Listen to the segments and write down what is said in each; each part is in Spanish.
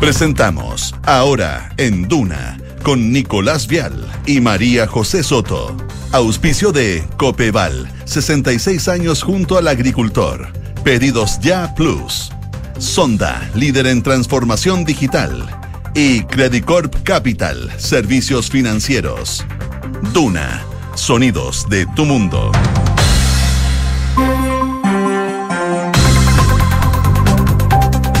Presentamos Ahora en Duna con Nicolás Vial y María José Soto. Auspicio de Copeval, 66 años junto al agricultor. Pedidos ya Plus. Sonda, líder en transformación digital. Y Credicorp Capital, servicios financieros. Duna, sonidos de tu mundo.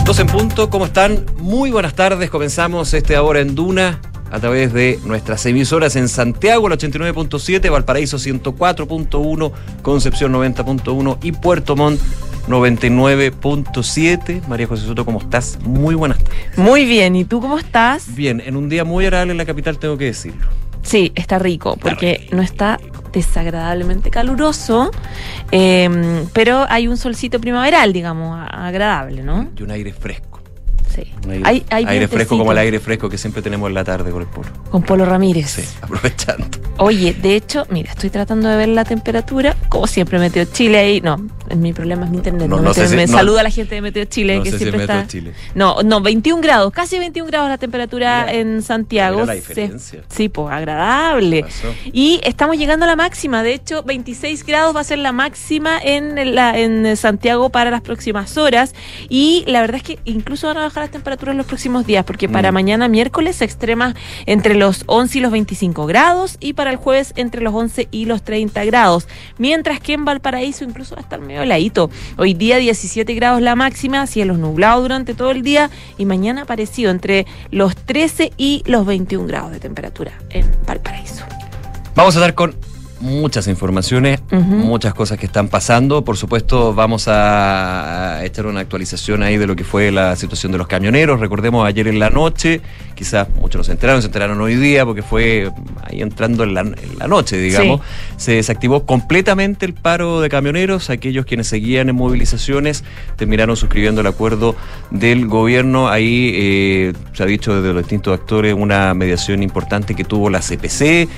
Dos en punto, ¿cómo están? Muy buenas tardes, comenzamos este ahora en Duna a través de nuestras emisoras en Santiago, el 89.7, Valparaíso 104.1, Concepción 90.1 y Puerto Montt 99.7. María José Soto, ¿cómo estás? Muy buenas tardes. Muy bien, ¿y tú cómo estás? Bien, en un día muy agradable en la capital, tengo que decirlo. Sí, está rico, porque no está desagradablemente caluroso, eh, pero hay un solcito primaveral, digamos, agradable, ¿no? Y un aire fresco. Sí. Aire, Hay- hay aire fresco como el aire fresco que siempre tenemos en la tarde con el polo. Con Polo Ramírez. Sí, aprovechando. Oye, de hecho, mira, estoy tratando de ver la temperatura. Como siempre, Meteo Chile ahí. No, mi problema es mi internet. No, No, no sé Meteo- si- me saluda la gente de Meteo Chile, no que sé si siempre Meteo está. Chile. No, no, 21 grados, casi 21 grados la temperatura Mira, en Santiago. mira la Se- diferencia. Sí, pues agradable. Y estamos llegando a la máxima. De hecho, 26 grados va a ser la máxima en, la, en Santiago para las próximas horas. Y la verdad es que incluso van a bajar las temperaturas en los próximos días, porque para Mm. mañana miércoles se extrema entre los 11 y los 25 grados y para el jueves entre los 11 y los 30 grados. Mientras que en Valparaíso incluso va a estar medio heladito. Hoy día 17 grados la máxima, cielos nublados durante todo el día y mañana parecido entre los 13 y los 21 grados de temperatura en Valparaíso. Vamos a estar con muchas informaciones, muchas cosas que están pasando. Por supuesto, vamos a, echar una actualización ahí de lo que fue la situación de los camioneros. Recordemos ayer en la noche, quizás muchos no se enteraron, se enteraron hoy día porque fue ahí entrando en la, en la noche, digamos. Se desactivó completamente el paro de camioneros. Aquellos quienes seguían en movilizaciones terminaron suscribiendo el acuerdo del gobierno. Ahí eh, se ha dicho desde los distintos actores una mediación importante que tuvo la CPC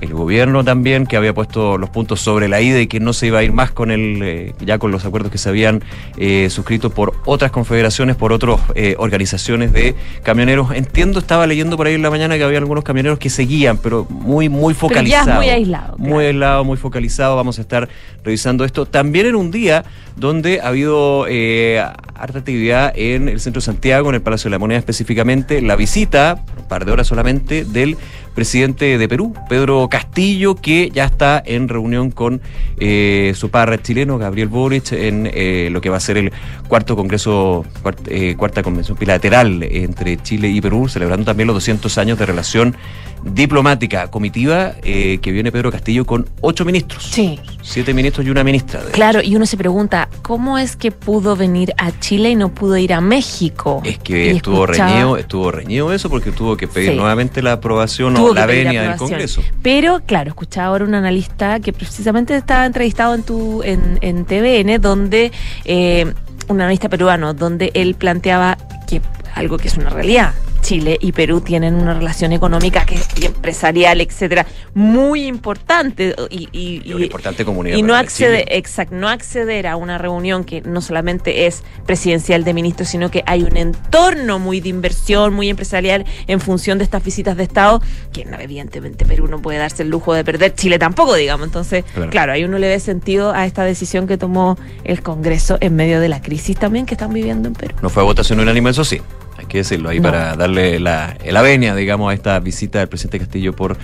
el gobierno también que había puesto los puntos sobre la ida y que no se iba a ir más con el eh, ya con los acuerdos que se habían eh, suscrito por otras confederaciones por otras organizaciones de camioneros. Entiendo estaba leyendo por ahí en la mañana que había algunos camioneros que seguían pero muy muy Pero ya es focalizados. muy aislado, muy claro. aislado muy focalizado. Vamos a estar revisando esto. También en un día donde ha habido eh, harta actividad en el centro de Santiago en el Palacio de la Moneda específicamente la visita un par de horas solamente del presidente de Perú, Pedro Castillo, que ya está en reunión con eh, su par chileno, Gabriel Boric, en eh, lo que va a ser el cuarto congreso, cuart- eh, cuarta convención bilateral entre Chile y Perú, celebrando también los 200 años de relación diplomática comitiva eh, que viene Pedro Castillo con ocho ministros. Sí. Siete ministros y una ministra. Claro, y uno se pregunta, ¿cómo es que pudo venir a Chile y no pudo ir a México? Es que Y estuvo escuchaba- reñido, estuvo reñido eso porque tuvo que pedir Sí. nuevamente la aprobación Tuvo o la venia del. Congreso. Pero, claro, escuchaba ahora un analista que precisamente estaba entrevistado en tu en, en TVN, donde eh, un analista peruano, donde él planteaba que algo que es una realidad. Chile y Perú tienen una relación económica que y empresarial, etcétera, muy importante y, y- Y una importante comunidad. y no accede, exacto, no acceder a una reunión que no solamente es presidencial de ministros, sino que hay un entorno muy de inversión, muy empresarial en función de estas visitas de Estado, que no, evidentemente Perú no puede darse el lujo de perder, Chile tampoco, digamos. Entonces, Claro. claro, ahí uno le ve sentido a esta decisión que tomó el Congreso en medio de la crisis también que están viviendo en Perú. No fue votación unánime, eso sí. Hay que decirlo ahí No. para darle la, la venia, digamos, a esta visita del presidente Castillo por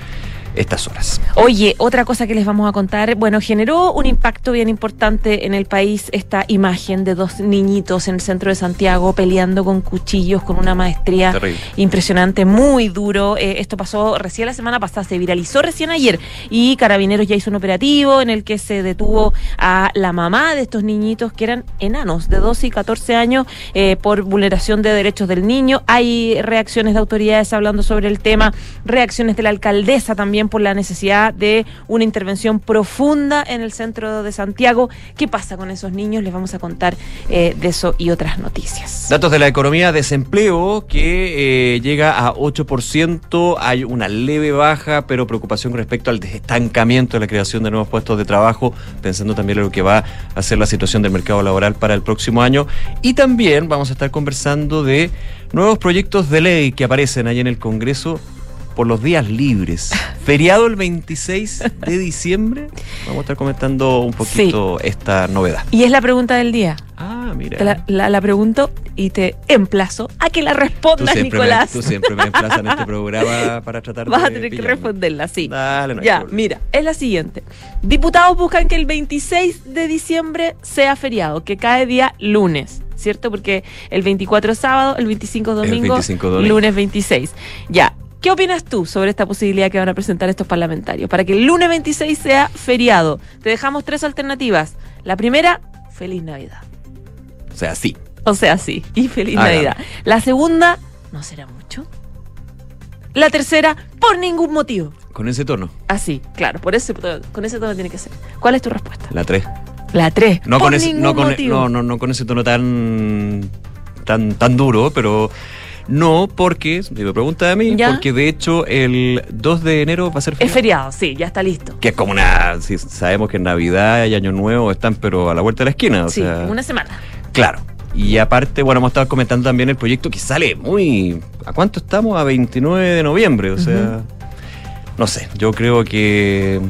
estas horas. Oye, otra cosa que les vamos a contar, bueno, generó un impacto bien importante en el país esta imagen de dos niñitos en el centro de Santiago peleando con cuchillos, con una maestría Terrible. impresionante, muy duro. Eh, esto pasó recién la semana pasada, se viralizó recién ayer y Carabineros ya hizo un operativo en el que se detuvo a la mamá de estos niñitos que eran enanos de 12 y 14 años eh, por vulneración de derechos del niño. Hay reacciones de autoridades hablando sobre el tema, reacciones de la alcaldesa también por la necesidad de una intervención profunda en el centro de Santiago. ¿Qué pasa con esos niños? Les vamos a contar eh, de eso y otras noticias. Datos de la economía, desempleo que eh, llega a 8%, hay una leve baja, pero preocupación respecto al estancamiento de la creación de nuevos puestos de trabajo, pensando también en lo que va a ser la situación del mercado laboral para el próximo año. Y también vamos a estar conversando de nuevos proyectos de ley que aparecen ahí en el Congreso por los días libres. Feriado el 26 de diciembre. Vamos a estar comentando un poquito esta novedad. Y es la pregunta del día. Ah, mira. La, la- la pregunto y te emplazo a que la Tú respondas, siempre, me, Nicolás. tú siempre me emplazas en este programa para tratar Vas de a tener que responderla, sí. Dale, no ya, mira, es la siguiente. Diputados buscan que el 26 de diciembre sea feriado, que cae día lunes, ¿cierto? Porque el 24 es sábado, el 25 es El domingo, 25 domingo. lunes 26. Ya. ¿Qué opinas tú sobre esta posibilidad que van a presentar estos parlamentarios? Para que el lunes 26 sea feriado, te dejamos tres alternativas. La primera, feliz Navidad. O sea, sí. O sea, sí, y feliz. Navidad. La segunda, no será mucho. La tercera, por ningún motivo. Con ese tono. Así, claro, por ese, con ese tono tiene que ser. ¿Cuál es tu respuesta? La 3. La tres. No por con ese, ningún no con, motivo. no, no, no con ese tono tan, tan, tan duro, pero no porque, me pregunta a mí, ¿Ya? porque de hecho el 2 de enero va a ser Es feriado. feriado, sí, ya está listo. Que es como una. sí, sabemos que Navidad y Año Nuevo están, pero a la vuelta de la esquina. O sí, sea, una semana. Claro. Y aparte, bueno, hemos estado comentando también el proyecto que sale muy. ¿A cuánto estamos? A 29 de noviembre. O sea, no sé, yo creo que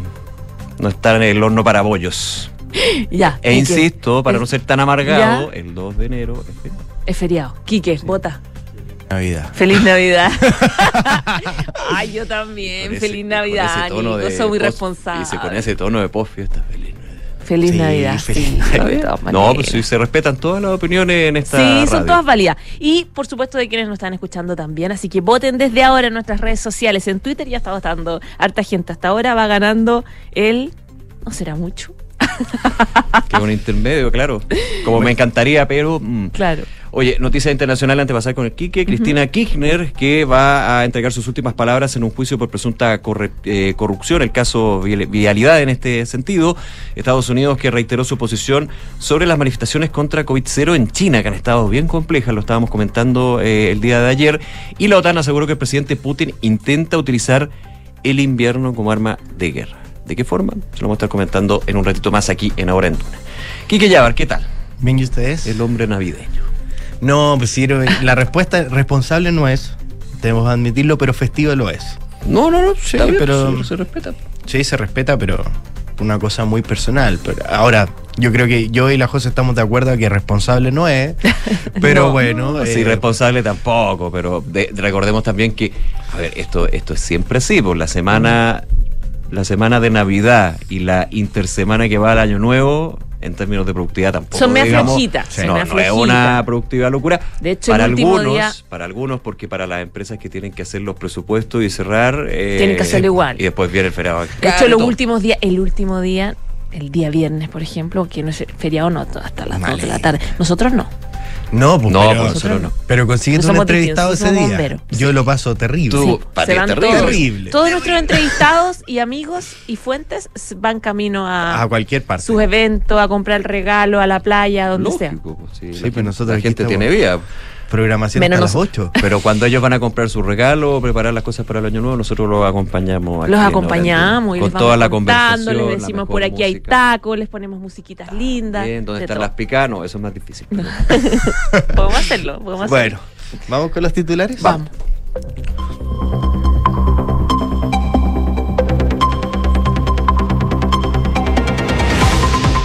no está en el horno para bollos. Ya. E insisto, para es- no ser tan amargado, ¿Ya? el 2 de enero es feriado. Es feriado. Quique, vota. Navidad. Feliz Navidad. Ay, yo también. Ese- Feliz Navidad, Nico. Soy muy responsable. Dice con ese tono de post fiesta, feliz Navidad. Feliz Sí, Navidad, feliz todas No, pues sí, se respetan todas las opiniones en esta Sí, son todas válidas. Y por supuesto de quienes nos están escuchando también. Así que voten desde ahora en nuestras redes sociales. En Twitter ya está votando harta gente. Hasta ahora va ganando el. No será mucho. Que un intermedio, claro. Como me encantaría, pero... mm. Claro. Oye, noticia internacional antes de pasar con el Quique. Cristina Kirchner, que va a entregar sus últimas palabras en un juicio por presunta corre- eh, corrupción, el caso vial- Vialidad en este sentido. Estados Unidos que reiteró su posición sobre las manifestaciones contra COVID-0 en China, que han estado bien complejas, lo estábamos comentando eh, el día de ayer. Y la OTAN aseguró que el presidente Putin intenta utilizar el invierno como arma de guerra. ¿De qué forma? Se lo vamos a estar comentando en un ratito más aquí en Ahora en Duna. Quique Yavar, ¿qué tal? ¿Bien y ustedes? El hombre navideño. No, pues sí, la respuesta responsable no es, tenemos que admitirlo, pero festiva lo es. No, no, no, sí, bien, pero- se, se respeta. Sí, se respeta, pero una cosa muy personal. Pero ahora, yo creo que yo y la José estamos de acuerdo que responsable no es, pero No, bueno. No, eh, sí, responsable tampoco, pero de- recordemos también que, a ver, esto, esto es siempre así, por la semana, la semana de Navidad y la intersemana que va al Año Nuevo, en términos de productividad tampoco. Son flojitas, Sí. No, no es una productividad locura. De hecho, para el algunos, día- para algunos, porque para las empresas que tienen que hacer los presupuestos y cerrar, eh, Tienen que hacerlo igual. Y después viene el feriado. De hecho, los últimos días, el último día, el día viernes, por ejemplo, que no es feriado, no, hasta las 2 de la tarde. Nosotros no. No, pues, No, pero, pues nosotros no. pero consiguiendo No un entrevistado ese día. bomberos. Yo lo paso terrible. Tú- Sí, para se van todos. terrible. Todos nuestros entrevistados y amigos y fuentes van camino a, A cualquier parte. sus eventos, a comprar el regalo, a la playa, a donde sea. Lógico, pues, sí, Sí, la pero nosotros la gente estamos- tiene vida. Programación Menos hasta las nosotros. 8. Pero cuando ellos van a comprar su regalo o preparar las cosas para el año nuevo, nosotros los acompañamos. aquí Los acompañamos y Hora les Con toda vamos la conversación. les decimos por aquí hay música. tacos, les ponemos musiquitas lindas. Bien, ¿dónde de están todo. las picas? No, eso es más difícil. Podemos hacerlo, podemos hacerlo. Bueno, ¿vamos con los titulares? Vamos.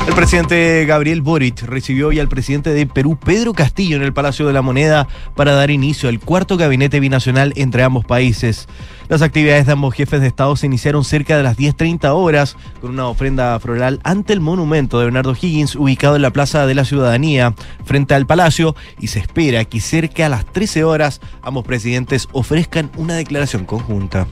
El presidente Gabriel Boric recibió hoy al presidente de Perú, Pedro Castillo, en el Palacio de la Moneda para dar inicio al cuarto gabinete binacional entre ambos países. Las actividades de ambos jefes de Estado se iniciaron cerca de las 10.30 horas con una ofrenda floral ante el monumento de Bernardo Higgins ubicado en la Plaza de la Ciudadanía frente al Palacio y se espera que cerca a las 13 horas ambos presidentes ofrezcan una declaración conjunta.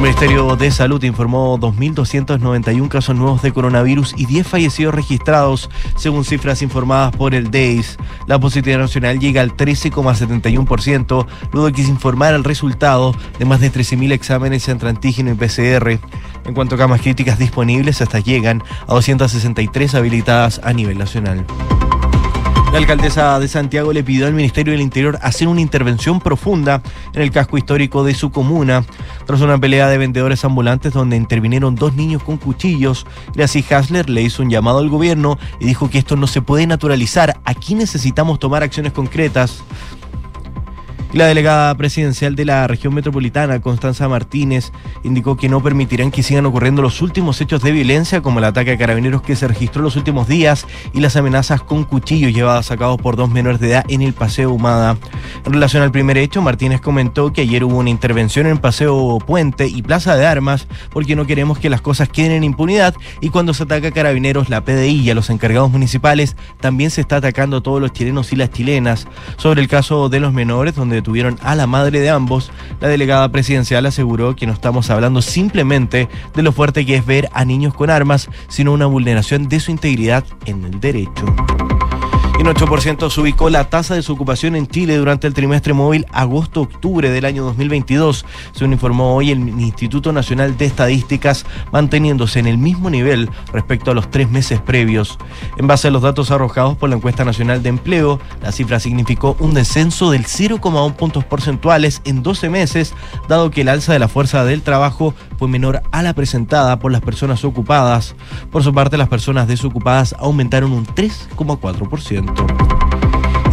El Ministerio de Salud informó 2.291 casos nuevos de coronavirus y 10 fallecidos registrados, según cifras informadas por el DEIS. La positividad nacional llega al 13,71%, luego de que se informara el resultado de más de 13.000 exámenes entre antígeno y PCR. En cuanto a camas críticas disponibles, estas llegan a 263 habilitadas a nivel nacional. La alcaldesa de Santiago le pidió al Ministerio del Interior hacer una intervención profunda en el casco histórico de su comuna. Tras una pelea de vendedores ambulantes donde intervinieron dos niños con cuchillos, Gracie Hasler le hizo un llamado al gobierno y dijo que esto no se puede naturalizar. Aquí necesitamos tomar acciones concretas. La delegada presidencial de la región metropolitana, Constanza Martínez, indicó que no permitirán que sigan ocurriendo los últimos hechos de violencia, como el ataque a carabineros que se registró los últimos días y las amenazas con cuchillos llevadas a cabo por dos menores de edad en el Paseo Humada. En relación al primer hecho, Martínez comentó que ayer hubo una intervención en Paseo Puente y Plaza de Armas, porque no queremos que las cosas queden en impunidad y cuando se ataca a carabineros, la PDI y a los encargados municipales, también se está atacando a todos los chilenos y las chilenas. Sobre el caso de los menores, donde detuvieron a la madre de ambos, la delegada presidencial aseguró que no estamos hablando simplemente de lo fuerte que es ver a niños con armas, sino una vulneración de su integridad en el derecho. En 8% se ubicó la tasa de desocupación en Chile durante el trimestre móvil agosto-octubre del año 2022, según informó hoy el Instituto Nacional de Estadísticas, manteniéndose en el mismo nivel respecto a los tres meses previos. En base a los datos arrojados por la encuesta nacional de empleo, la cifra significó un descenso del 0,1 puntos porcentuales en 12 meses, dado que el alza de la fuerza del trabajo fue menor a la presentada por las personas ocupadas. Por su parte, las personas desocupadas aumentaron un 3,4%.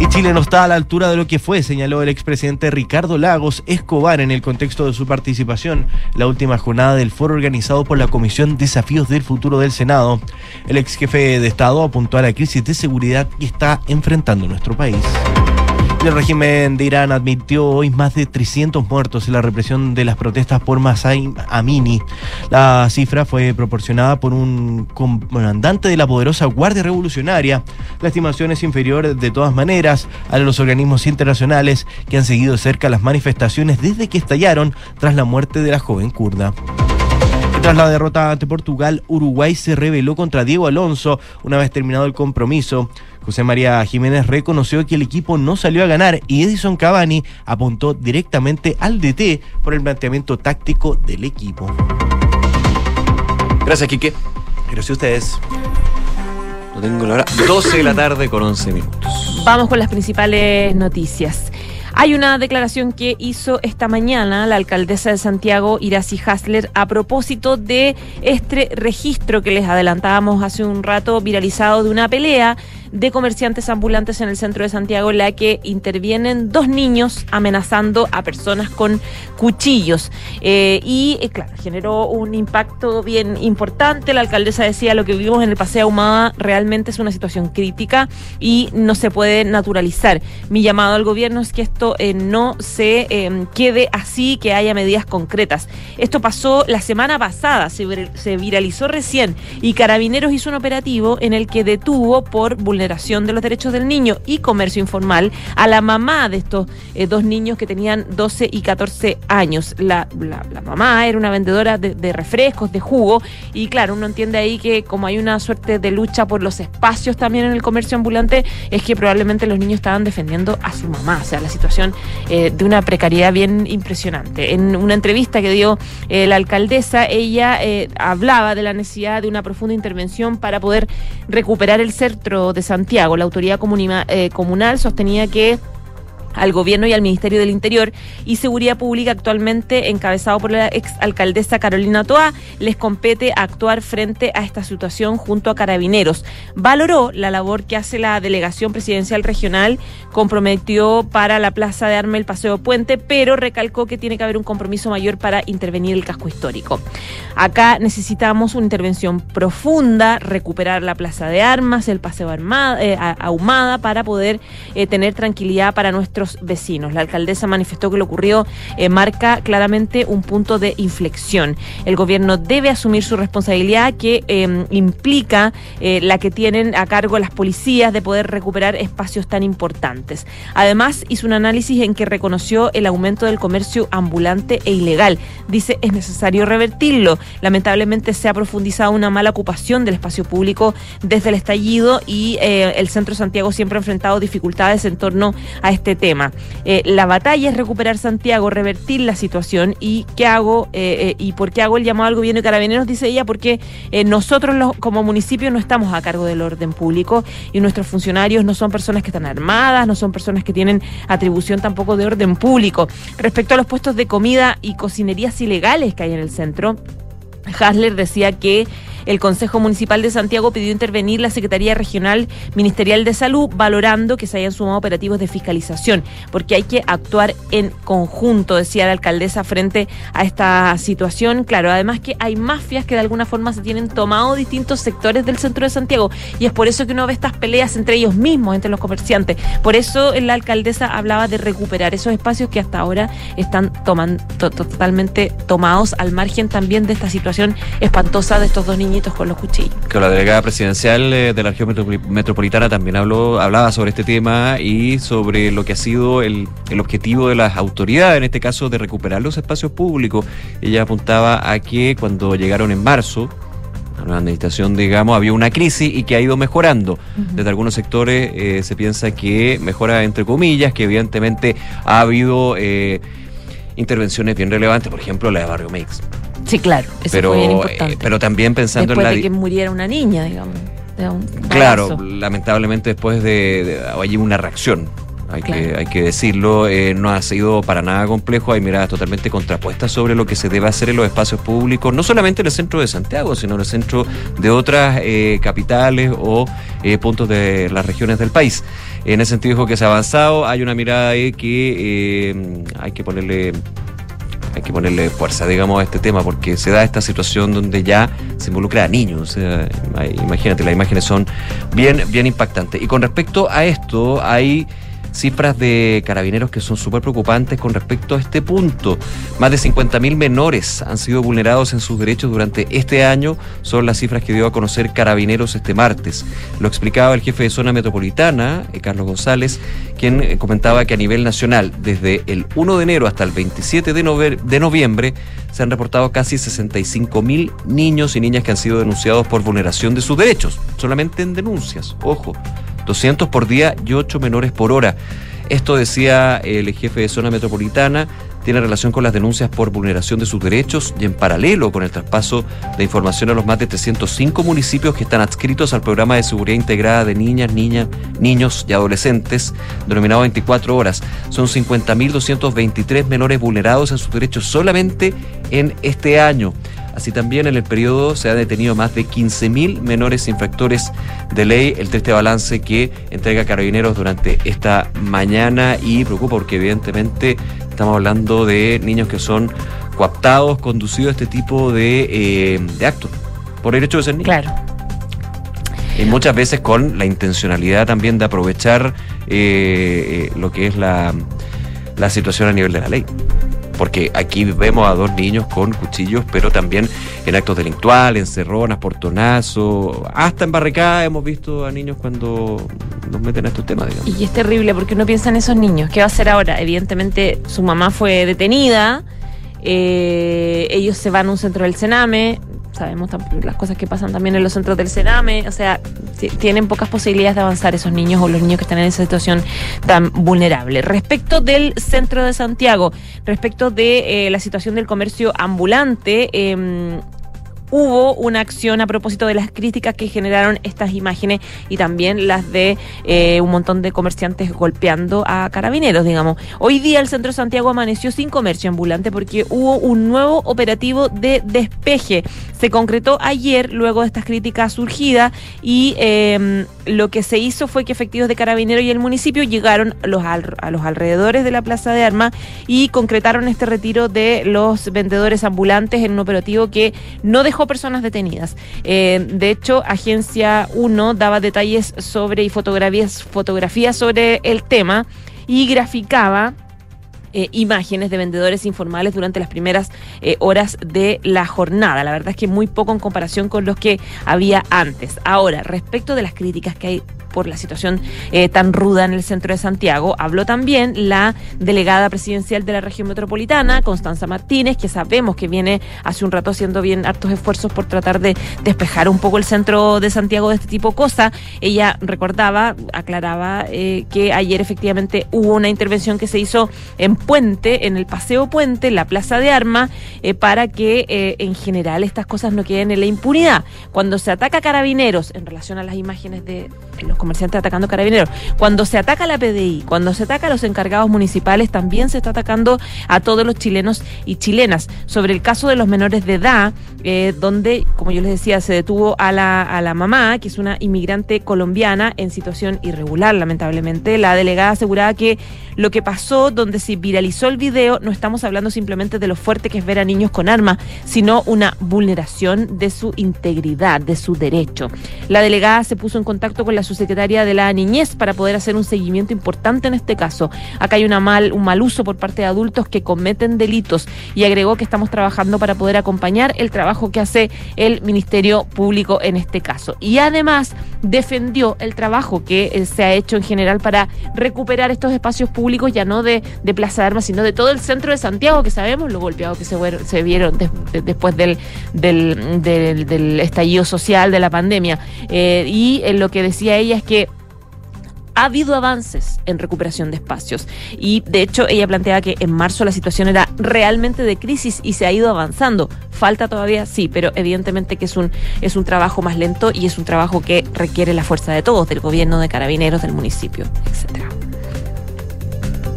Y Chile no está a la altura de lo que fue, señaló el expresidente Ricardo Lagos Escobar en el contexto de su participación la última jornada del foro organizado por la Comisión Desafíos del Futuro del Senado. El ex jefe de Estado apuntó a la crisis de seguridad que está enfrentando nuestro país. El régimen de Irán admitió hoy más de 300 muertos en la represión de las protestas por Masai Amini. La cifra fue proporcionada por un comandante de la poderosa Guardia Revolucionaria. La estimación es inferior de todas maneras a los organismos internacionales que han seguido cerca las manifestaciones desde que estallaron tras la muerte de la joven kurda. Tras la derrota ante Portugal, Uruguay se rebeló contra Diego Alonso una vez terminado el compromiso. José María Jiménez reconoció que el equipo no salió a ganar y Edison Cavani apuntó directamente al DT por el planteamiento táctico del equipo. Gracias, Quique. Gracias a ustedes. No tengo la hora. 12 de la tarde con 11 minutos. Vamos con las principales noticias. Hay una declaración que hizo esta mañana la alcaldesa de Santiago, Iracy Hasler, a propósito de este registro que les adelantábamos hace un rato viralizado de una pelea de comerciantes ambulantes en el centro de Santiago, en la que intervienen dos niños amenazando a personas con cuchillos. Eh, y eh, claro, generó un impacto bien importante. La alcaldesa decía lo que vivimos en el Paseo Ahumada realmente es una situación crítica y no se puede naturalizar. Mi llamado al gobierno es que esto eh, no se em, quede así, que haya medidas concretas. Esto pasó la semana pasada, se, se viralizó recién y Carabineros hizo un operativo en el que detuvo por vulneración vulneración de los derechos del niño y comercio informal a la mamá de estos eh, dos niños que tenían 12 y 14 años. La, la, mamá era una vendedora de, refrescos, de jugo, y claro, uno entiende ahí que como hay una suerte de lucha por los espacios también en el comercio ambulante, es que probablemente los niños estaban defendiendo a su mamá, o sea, la situación eh, de una precariedad bien impresionante. En una entrevista que dio eh, la alcaldesa, ella hablaba de la necesidad de una profunda intervención para poder recuperar el centro de Santiago. La autoridad eh, comunal sostenía que al gobierno y al Ministerio del Interior y Seguridad Pública actualmente encabezado por la exalcaldesa Carolina Toa, les compete actuar frente a esta situación junto a carabineros. Valoró la labor que hace la delegación presidencial regional, comprometió para la Plaza de Armas el Paseo Puente, pero recalcó que tiene que haber un compromiso mayor para intervenir el casco histórico. Acá necesitamos una intervención profunda, recuperar la Plaza de Armas, el Paseo Armada, eh, Ahumada, para poder eh, tener tranquilidad para nuestro nuestros vecinos. La alcaldesa manifestó que lo ocurrido eh, marca claramente un punto de inflexión. El gobierno debe asumir su responsabilidad que eh, implica eh, la que tienen a cargo las policías de poder recuperar espacios tan importantes. Además, hizo un análisis en que reconoció el aumento del comercio ambulante e ilegal. Dice es necesario revertirlo. Lamentablemente se ha profundizado una mala ocupación del espacio público desde el estallido y eh, el Centro Santiago siempre ha enfrentado dificultades en torno a este tema. Eh, la batalla es recuperar Santiago, revertir la situación y qué hago eh, y por qué hago el llamado al gobierno de carabineros, dice ella, porque nosotros como municipio no estamos a cargo del orden público y nuestros funcionarios no son personas que están armadas, no son personas que tienen atribución tampoco de orden público. Respecto a los puestos de comida y cocinerías ilegales que hay en el centro, Hasler decía que el Consejo Municipal de Santiago pidió intervenir la Secretaría Regional Ministerial de Salud, valorando que se hayan sumado operativos de fiscalización, porque hay que actuar en conjunto, decía la alcaldesa, frente a esta situación. Claro, además que hay mafias que de alguna forma se tienen tomado distintos sectores del centro de Santiago, y es por eso que uno ve estas peleas entre ellos mismos, entre los comerciantes. Por eso la alcaldesa hablaba de recuperar esos espacios que hasta ahora están totalmente tomados al margen también de esta situación espantosa de estos dos niños con los cuchillos. Que la delegada presidencial eh, de la región metropolitana también habló, hablaba sobre este tema y sobre lo que ha sido el, el objetivo de las autoridades, en este caso de recuperar los espacios públicos. Ella apuntaba a que cuando llegaron en marzo, a la administración, digamos, había una crisis y que ha ido mejorando. Desde algunos sectores eh, se piensa que mejora entre comillas, que evidentemente ha habido eh, intervenciones bien relevantes, por ejemplo la de Barrio Mix. Sí, claro, eso pero, fue bien eh, importante. pero también pensando Después en la... de que muriera una niña, digamos. de un Claro, lamentablemente después de, de- hay una reacción. Hay, que, Claro. hay que decirlo, eh, no ha sido para nada complejo, hay miradas totalmente contrapuestas sobre lo que se debe hacer en los espacios públicos, no solamente en el centro de Santiago, sino en el centro de otras eh, capitales o eh, puntos de las regiones del país. En ese sentido dijo que se ha avanzado, hay una mirada ahí que hay que ponerle hay que ponerle fuerza, digamos, a este tema, porque se da esta situación donde ya se involucra a niños. Imagínate, las imágenes son bien, bien impactantes. Y con respecto a esto, hay cifras de carabineros que son súper preocupantes con respecto a este punto. Más de 50.000 menores han sido vulnerados en sus derechos durante este año, son las cifras que dio a conocer Carabineros este martes. Lo explicaba el jefe de zona metropolitana, eh, Carlos González, quien eh, comentaba que a nivel nacional, desde el 1 de enero hasta el 27 de, de noviembre, se han reportado casi 65.000 niños y niñas que han sido denunciados por vulneración de sus derechos, solamente en denuncias, ojo, 200 por día y 8 menores por hora. Esto decía el jefe de zona metropolitana, tiene relación con las denuncias por vulneración de sus derechos y en paralelo con el traspaso de información a los más de 305 municipios que están adscritos al programa de seguridad integrada de niñas, niñas, niños y adolescentes, denominado 24 horas. Son 50.223 menores vulnerados en sus derechos solamente en este año. Así también en el periodo se ha detenido más de 15.000 menores infractores de ley, el triste balance que entrega Carabineros durante esta mañana y preocupa porque evidentemente estamos hablando de niños que son coaptados, conducidos a este tipo de, eh, de actos por el hecho de ser niños. Claro. Y muchas veces con la intencionalidad también de aprovechar eh, eh, lo que es la, la situación a nivel de la ley. Porque aquí vemos a dos niños con cuchillos, pero también en actos delictuales, encerronas, portonazos, hasta en barricadas hemos visto a niños cuando nos meten a estos temas, digamos. Y es terrible porque uno piensa en esos niños. ¿Qué va a hacer ahora? Evidentemente, su mamá fue detenida. eh, ellos se van a un centro del Sename. Sabemos las cosas que pasan también en los centros del Sename. O sea, ti- tienen pocas posibilidades de avanzar esos niños o los niños que están en esa situación tan vulnerable. Respecto del centro de Santiago, respecto de eh, la situación del comercio ambulante, em, hubo una acción a propósito de las críticas que generaron estas imágenes y también las de eh, un montón de comerciantes golpeando a carabineros, digamos. Hoy día el centro Santiago amaneció sin comercio ambulante porque hubo un nuevo operativo de despeje. Se concretó ayer luego de estas críticas surgidas y eh, lo que se hizo fue que efectivos de carabineros y el municipio llegaron los, a los alrededores de la Plaza de Armas y concretaron este retiro de los vendedores ambulantes en un operativo que no dejó personas detenidas. Eh, de hecho, Agencia 1 daba detalles sobre y fotografías, fotografías sobre el tema y graficaba eh, imágenes de vendedores informales durante las primeras eh, horas de la jornada. La verdad es que muy poco en comparación con los que había antes. Ahora, respecto de las críticas que hay por la situación eh, tan ruda en el centro de Santiago. Habló también la delegada presidencial de la región metropolitana, Constanza Martínez, que sabemos que viene hace un rato haciendo bien hartos esfuerzos por tratar de despejar un poco el centro de Santiago de este tipo de cosas. Ella recordaba, aclaraba eh, que ayer efectivamente hubo una intervención que se hizo en Puente, en el Paseo Puente, en la Plaza de Armas, eh, para que en general estas cosas no queden en la impunidad. Cuando se ataca a carabineros, en relación a las imágenes de los comerciantes atacando carabineros, cuando se ataca a la PDI, cuando se ataca a los encargados municipales, también se está atacando a todos los chilenos y chilenas. Sobre el caso de los menores de edad, eh, donde, como yo les decía, se detuvo a la, a la mamá, que es una inmigrante colombiana en situación irregular, lamentablemente, la delegada aseguraba que lo que pasó, donde se viralizó el video, no estamos hablando simplemente de lo fuerte que es ver a niños con armas, sino una vulneración de su integridad, de su derecho. La delegada se puso en contacto con la subsecretaria de la niñez para poder hacer un seguimiento importante en este caso. Acá hay una mal, un mal uso por parte de adultos que cometen delitos y agregó que estamos trabajando para poder acompañar el trabajo que hace el Ministerio Público en este caso. Y además defendió el trabajo que eh, se ha hecho en general para recuperar estos espacios públicos, ya no de, Plaza de Armas, sino de todo el centro de Santiago, que sabemos lo golpeado que se, vieron des- de- después del, estallido social de la pandemia. Eh, y eh, lo que decía ella es que ha habido avances en recuperación de espacios y de hecho ella planteaba que en marzo la situación era realmente de crisis y se ha ido avanzando. Falta todavía, sí, pero evidentemente que es un es un trabajo más lento y es un trabajo que requiere la fuerza de todos, del gobierno, de carabineros, del municipio, etcétera.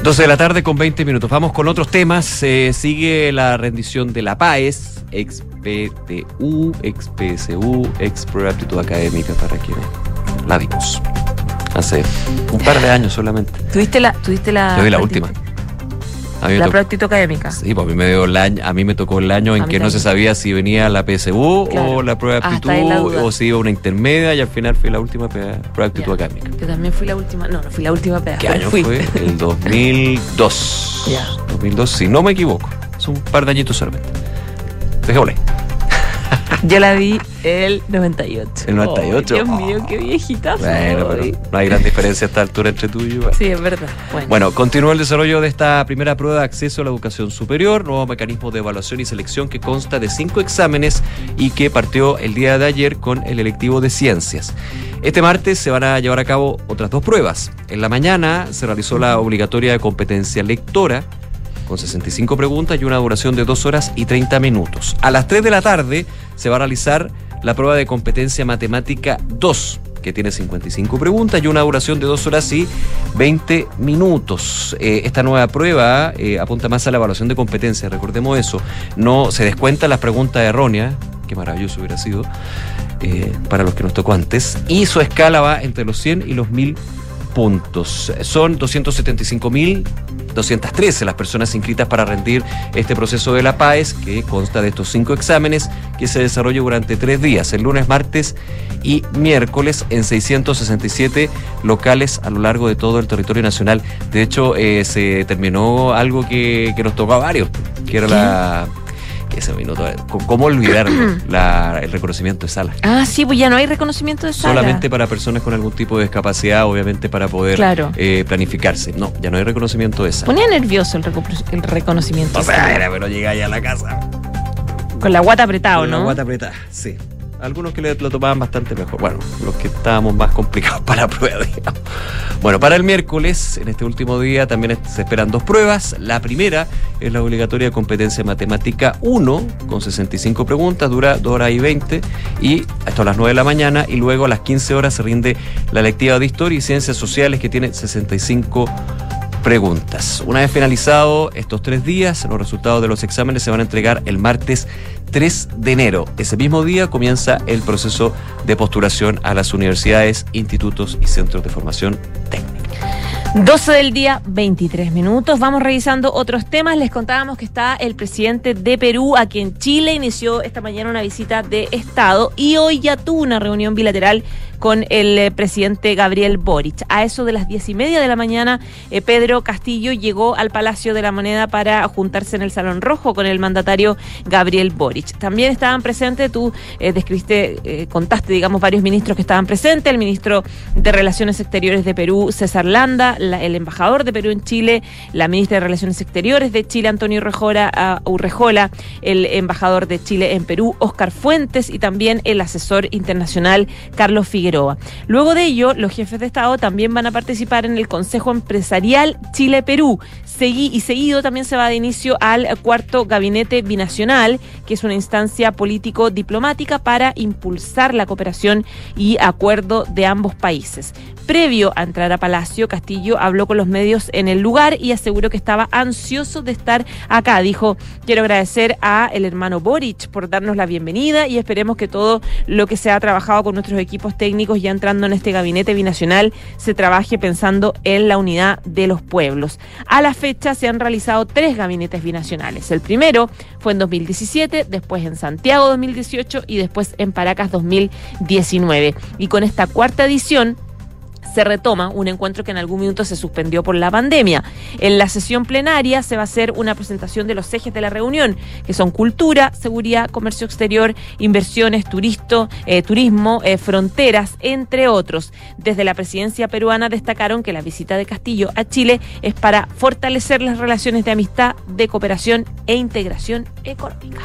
12 de la tarde con 20 minutos. Vamos con otros temas. Eh, sigue la rendición de la PAES, ex PTU, ex PSU, ex Académica para quienes la dimos. Hace un par de años solamente. ¿Tuviste la tuviste la Yo vi la última. La práctica académica. Sí, pues a mí me, dio el año, a mí me tocó el año en que no se sabía si venía la PSU Claro. o la prueba de la aptitud o si iba una intermedia y al final fue la última prueba de aptitud académica. Yo también fui la última, no, no fui la última pedazo. ¿Qué año fui. fue? El 2002. Ya. 2002, si no me equivoco. Es un par de añitos solamente. Dejémosle. Yo la vi el 98. El 98. Oh, Dios mío, qué viejita. Bueno, pero no hay gran diferencia a esta altura entre tú y yo. Sí, es verdad. Bueno. Bueno, continúa el desarrollo de esta primera prueba de acceso a la educación superior, nuevo mecanismo de evaluación y selección que consta de cinco exámenes y que partió el día de ayer con el electivo de ciencias. Este martes se van a llevar a cabo otras dos pruebas. En la mañana se realizó la obligatoria de competencia lectora con 65 preguntas y una duración de 2 horas y 30 minutos. A las 3 de la tarde se va a realizar la prueba de competencia matemática 2, que tiene 55 preguntas y una duración de 2 horas y 20 minutos. Eh, esta nueva prueba eh, apunta más a la evaluación de competencia, recordemos eso. No se descuentan las preguntas erróneas, qué maravilloso hubiera sido, eh, para los que nos tocó antes, y su escala va entre los 100 y los 1000 puntos. Son 275.213 las personas inscritas para rendir este proceso de la PAES, que consta de estos cinco exámenes que se desarrolla durante tres días, el lunes, martes y miércoles, en 667 locales a lo largo de todo el territorio nacional. De hecho, eh, se terminó algo que, que nos tocó a varios, que era la... Ese minuto, ¿cómo olvidarlo? La- el reconocimiento de sala. Ah, sí, pues ya no hay reconocimiento de sala. Solamente para personas con algún tipo de discapacidad, obviamente para poder Claro. eh, planificarse. No, ya no hay reconocimiento de esa. Ponía nervioso el, reco- el reconocimiento. O de sea, sala. era, pero llega ya a la casa. Con la guata apretada, con la ¿no? guata apretada, sí. Algunos que lo tomaban bastante mejor. Bueno, los que estábamos más complicados para la prueba, digamos. Bueno, para el miércoles, en este último día, también se esperan dos pruebas. La primera es la obligatoria competencia matemática 1, con 65 preguntas, dura 2 horas y 20, y hasta las 9 de la mañana, y luego a las 15 horas se rinde la lectiva de Historia y Ciencias Sociales, que tiene 65 preguntas. Una vez finalizado estos tres días, los resultados de los exámenes se van a entregar el martes 3 de enero. Ese mismo día comienza el proceso de postulación a las universidades, institutos y centros de formación técnica. 12 del día, 23 minutos. Vamos revisando otros temas. Les contábamos que está el presidente de Perú, aquí en Chile inició esta mañana una visita de Estado y hoy ya tuvo una reunión bilateral con el eh, presidente Gabriel Boric. A eso de las diez y media de la mañana, eh, Pedro Castillo llegó al Palacio de la Moneda para juntarse en el Salón Rojo con el mandatario Gabriel Boric. También estaban presentes, tú eh, describiste, eh, contaste, digamos, varios ministros que estaban presentes, el ministro de Relaciones Exteriores de Perú, César Landa, la- el embajador de Perú en Chile, la ministra de Relaciones Exteriores de Chile, Antonio Urrejola, el embajador de Chile en Perú, Oscar Fuentes, y también el asesor internacional Carlos Figueroa. Luego de ello, los jefes de Estado también van a participar en el Consejo Empresarial Chile-Perú. Segui- y seguido también se va de inicio al cuarto gabinete binacional, que es una instancia político-diplomática para impulsar la cooperación y acuerdo de ambos países. Previo a entrar a Palacio, Castillo habló con los medios en el lugar y aseguró que estaba ansioso de estar acá. Dijo, quiero agradecer a el hermano Boric por darnos la bienvenida y esperemos que todo lo que se ha trabajado con nuestros equipos técnicos ya entrando en este gabinete binacional se trabaje pensando en la unidad de los pueblos. A la fecha se han realizado tres gabinetes binacionales. El primero fue en 2017, después en Santiago 2018 y después en Paracas 2019. Y con esta cuarta edición se retoma un encuentro que en algún minuto se suspendió por la pandemia. En la sesión plenaria se va a hacer una presentación de los ejes de la reunión, que son cultura, seguridad, comercio exterior, inversiones, turisto, eh, turismo, eh, fronteras, entre otros. Desde la presidencia peruana destacaron que la visita de Castillo a Chile es para fortalecer las relaciones de amistad, de cooperación e integración económica.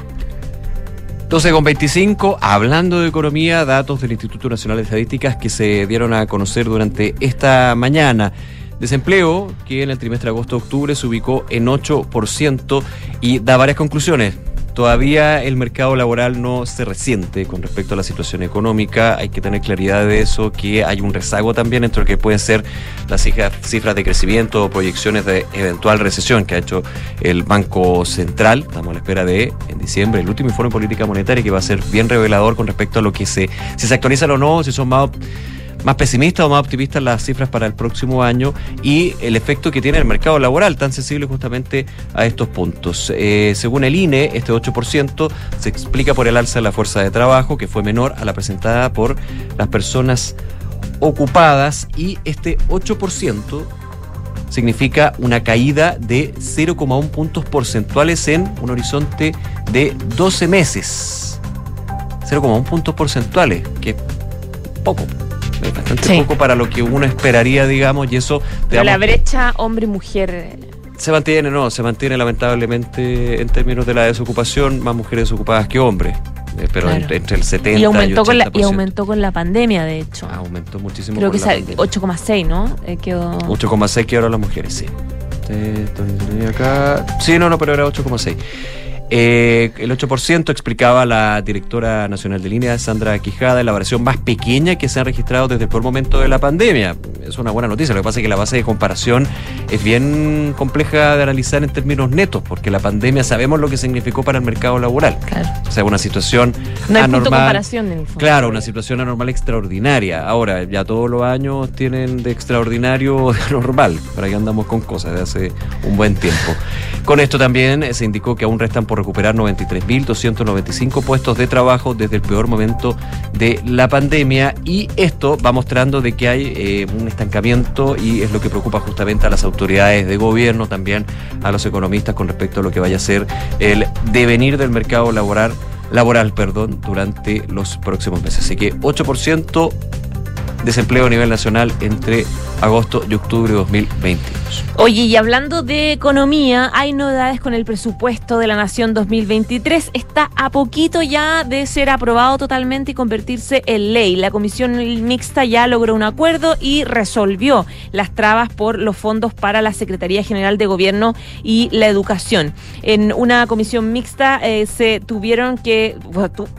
12 con 25, hablando de economía, datos del Instituto Nacional de Estadísticas que se dieron a conocer durante esta mañana. Desempleo, que en el trimestre de agosto-octubre se ubicó en 8% y da varias conclusiones. Todavía el mercado laboral no se resiente con respecto a la situación económica. Hay que tener claridad de eso, que hay un rezago también entre lo que pueden ser las cifras de crecimiento o proyecciones de eventual recesión que ha hecho el Banco Central. Estamos a la espera de, el último informe de política monetaria que va a ser bien revelador con respecto a lo que se, si se actualizan o no, si son más más pesimistas o más optimistas las cifras para el próximo año y el efecto que tiene el mercado laboral, tan sensible justamente a estos puntos. Eh, según el INE, este 8% se explica por el alza de la fuerza de trabajo, que fue menor a la presentada por las personas ocupadas, y este 8% significa una caída de 0,1 puntos porcentuales en un horizonte de 12 meses. 0,1 puntos porcentuales, que es poco. Es bastante Sí. poco para lo que uno esperaría, digamos, y eso Pero la brecha hombre-mujer se mantiene, no, se mantiene lamentablemente en términos de la desocupación, más mujeres desocupadas que hombres, pero Claro. entre, entre el 70 y aumentó, con la, y 80%. aumentó con la pandemia, de hecho. Ah, aumentó muchísimo. Creo que la sal- pandemia. 8,6, ¿no? Eh, quedó... 8,6 que ahora las mujeres, sí. Eh, estoy acá. Sí, no, no, pero era 8,6. Eh, el 8% explicaba la directora nacional de línea, Sandra Quijada, la variación más pequeña que se ha registrado desde el peor momento de la pandemia. Es una buena noticia. Lo que pasa es que la base de comparación es bien compleja de analizar en términos netos, porque la pandemia sabemos lo que significó para el mercado laboral. Claro. O sea, una situación No hay punto anormal. comparación en el fondo. Claro, una situación anormal extraordinaria. Ahora, ya todos los años tienen de extraordinario o de anormal, para que andamos con cosas de hace un buen tiempo. Con esto también eh, se indicó que aún restan por recuperar 93.295 puestos de trabajo desde el peor momento de la pandemia y esto va mostrando de que hay eh, un estancamiento y es lo que preocupa justamente a las autoridades de gobierno, también a los economistas con respecto a lo que vaya a ser el devenir del mercado laboral laboral, perdón, durante los próximos meses. Así que 8% desempleo a nivel nacional entre agosto y octubre de 2022. Oye, y hablando de economía, hay novedades con el presupuesto de la Nación 2023. Está a poquito ya de ser aprobado totalmente y convertirse en ley. La comisión mixta ya logró un acuerdo y resolvió las trabas por los fondos para la Secretaría General de Gobierno y la Educación. En una comisión mixta eh, se tuvieron que,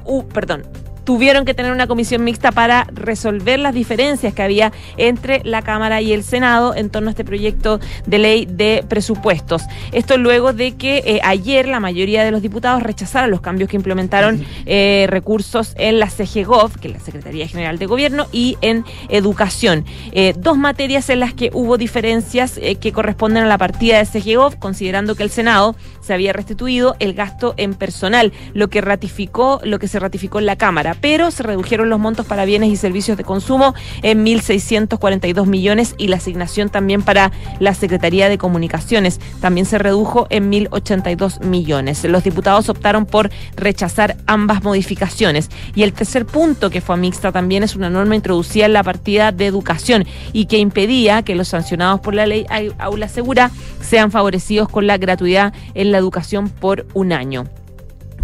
uh, perdón, tuvieron que tener una comisión mixta para resolver las diferencias que había entre la Cámara y el Senado en torno a este proyecto de ley de presupuestos. Esto luego de que eh, ayer la mayoría de los diputados rechazaron los cambios que implementaron eh, recursos en la CGGOV, que es la Secretaría General de Gobierno, y en educación. Eh, dos materias en las que hubo diferencias que corresponden a la partida de CGGOV, considerando que el Senado se había restituido el gasto en personal, lo que ratificó, lo que se ratificó en la Cámara. Pero se redujeron los montos para bienes y servicios de consumo en 1.642 millones y la asignación también para la Secretaría de Comunicaciones también se redujo en 1.082 millones. Los diputados optaron por rechazar ambas modificaciones. Y el tercer punto que fue mixta también es una norma introducida en la partida de educación y que impedía que los sancionados por la ley Aula Segura sean favorecidos con la gratuidad en la educación por un año.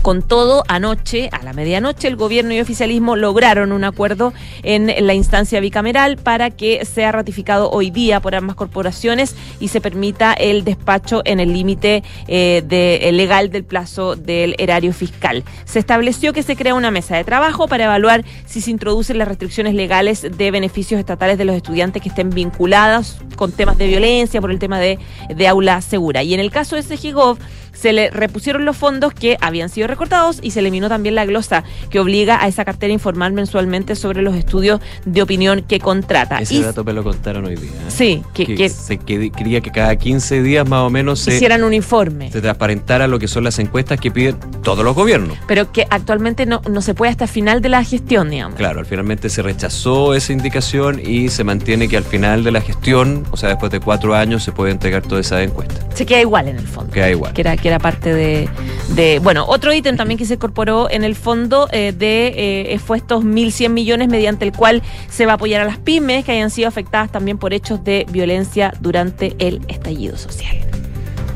Con todo, anoche, a la medianoche, el gobierno y oficialismo lograron un acuerdo en la instancia bicameral para que sea ratificado hoy día por ambas corporaciones y se permita el despacho en el límite eh, de, legal del plazo del erario fiscal. Se estableció que se crea una mesa de trabajo para evaluar si se introducen las restricciones legales de beneficios estatales de los estudiantes que estén vinculados con temas de violencia por el tema de, aula segura. Y en el caso de SGGOV, se le repusieron los fondos que habían sido recortados y se eliminó también la glosa que obliga a esa cartera a informar mensualmente sobre los estudios de opinión que contrata. Ese dato me lo contaron hoy día. ¿eh? Sí, que, se quería que cada 15 días más o menos se hicieran un informe. Se transparentara lo que son las encuestas que piden todos los gobiernos. Pero que actualmente no, no se puede hasta el final de la gestión, digamos. Claro, finalmente se rechazó esa indicación y se mantiene que al final de la gestión, o sea, después de cuatro años, se puede entregar toda esa encuesta. Se queda igual en el fondo. Queda igual. Que era, que era parte de, Bueno, otro ítem también que se incorporó en el fondo eh, de eh, fue estos 1.100 millones mediante el cual se va a apoyar a las pymes que hayan sido afectadas también por hechos de violencia durante el estallido social.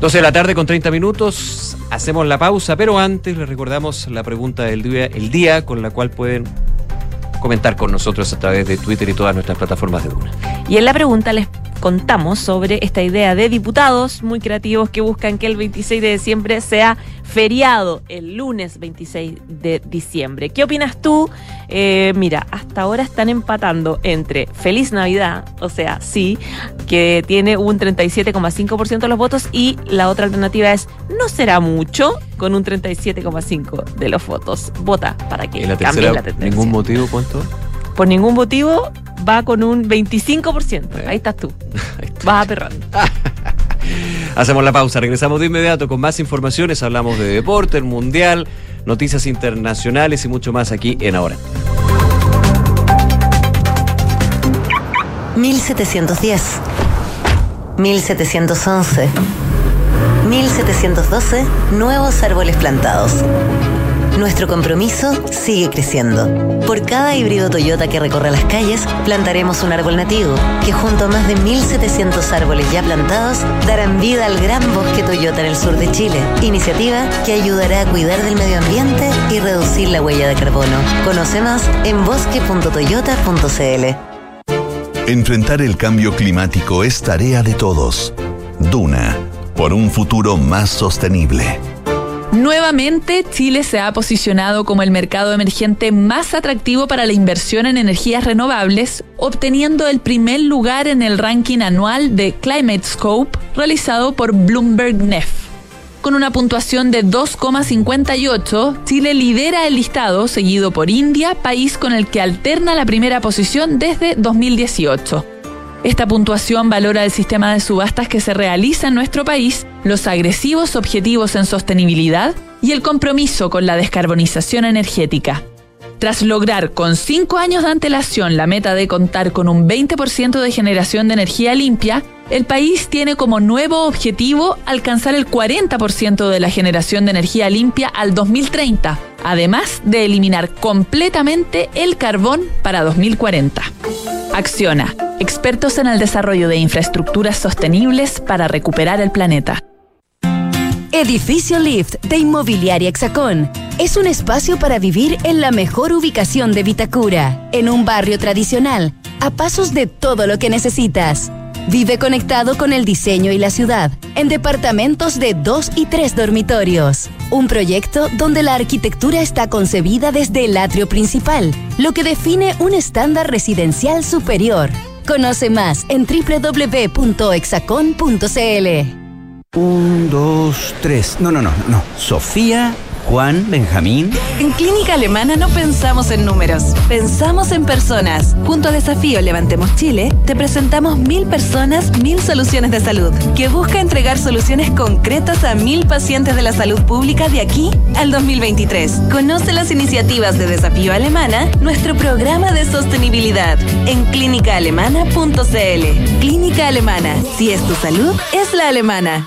12 de la tarde con 30 minutos, hacemos la pausa, pero antes les recordamos la pregunta del día, el día con la cual pueden comentar con nosotros a través de Twitter y todas nuestras plataformas de Duna. Y en la pregunta les contamos sobre esta idea de diputados muy creativos que buscan que el 26 de diciembre sea feriado, el lunes 26 de diciembre. ¿Qué opinas tú? Eh, mira, hasta ahora están empatando entre Feliz Navidad, o sea, sí, que tiene un 37,5% de los votos, y la otra alternativa es No será mucho, con un 37,5% de los votos. Vota para que cambie la tendencia. ¿Ningún motivo cuánto? Por ningún motivo va con un 25%. Ahí estás tú. Vas a perrar. Hacemos la pausa, regresamos de inmediato con más informaciones, hablamos de deporte, el mundial, noticias internacionales y mucho más aquí en Ahora. 1710 1711 1712 Nuevos árboles plantados nuestro compromiso sigue creciendo. Por cada híbrido Toyota que recorra las calles, plantaremos un árbol nativo, que junto a más de 1.700 árboles ya plantados, darán vida al gran bosque Toyota en el sur de Chile. Iniciativa que ayudará a cuidar del medio ambiente y reducir la huella de carbono. Conoce más en bosque.toyota.cl. Enfrentar el cambio climático es tarea de todos. Duna, por un futuro más sostenible. Nuevamente, Chile se ha posicionado como el mercado emergente más atractivo para la inversión en energías renovables, obteniendo el primer lugar en el ranking anual de Climate Scope realizado por Bloomberg NEF. Con una puntuación de 2,58, Chile lidera el listado, seguido por India, país con el que alterna la primera posición desde 2018. Esta puntuación valora el sistema de subastas que se realiza en nuestro país, los agresivos objetivos en sostenibilidad y el compromiso con la descarbonización energética. Tras lograr con cinco años de antelación la meta de contar con un 20% de generación de energía limpia, el país tiene como nuevo objetivo alcanzar el 40% de la generación de energía limpia al 2030, además de eliminar completamente el carbón para 2040. Acciona, expertos en el desarrollo de infraestructuras sostenibles para recuperar el planeta. Edificio Lift de Inmobiliaria Hexacón. Es un espacio para vivir en la mejor ubicación de Vitacura, en un barrio tradicional, a pasos de todo lo que necesitas. Vive conectado con el diseño y la ciudad, en departamentos de dos y tres dormitorios. Un proyecto donde la arquitectura está concebida desde el atrio principal, lo que define un estándar residencial superior. Conoce más en www.exacon.cl. Un, dos, tres. No, no, no, no. Sofía Juan, Benjamín. En Clínica Alemana no pensamos en números, pensamos en personas. Junto a Desafío Levantemos Chile, te presentamos Mil Personas, Mil Soluciones de Salud, que busca entregar soluciones concretas a mil pacientes de la salud pública de aquí al 2023. Conoce las iniciativas de Desafío Alemana, nuestro programa de sostenibilidad, en clínicaalemana.cl. Clínica Alemana, si es tu salud, es la alemana.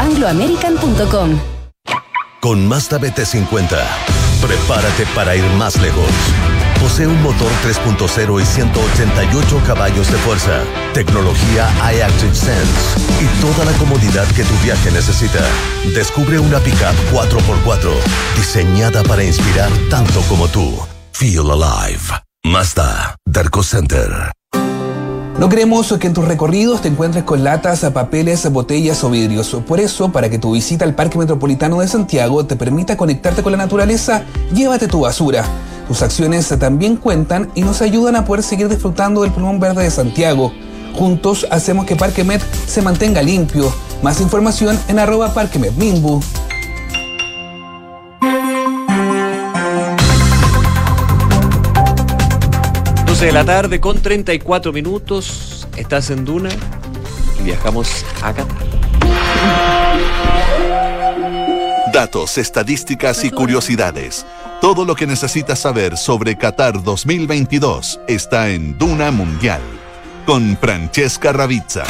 chile.angloamerican.com. Con Mazda BT50, prepárate para ir más lejos. Posee un motor 3.0 y 188 caballos de fuerza, tecnología iActive Sense y toda la comodidad que tu viaje necesita. Descubre una pickup 4x4 diseñada para inspirar tanto como tú. Feel alive. Mazda, Darko Center. No queremos que en tus recorridos te encuentres con latas, papeles, botellas o vidrios. Por eso, para que tu visita al Parque Metropolitano de Santiago te permita conectarte con la naturaleza, llévate tu basura. Tus acciones también cuentan y nos ayudan a poder seguir disfrutando del pulmón verde de Santiago. Juntos hacemos que Parque Met se mantenga limpio. Más información en arroba Parque Met Mimbu. 12 de la tarde con 34 minutos. Estás en Duna y viajamos a Qatar. Datos, estadísticas y curiosidades. Todo lo que necesitas saber sobre Qatar 2022 está en Duna Mundial con Francesca Ravizza.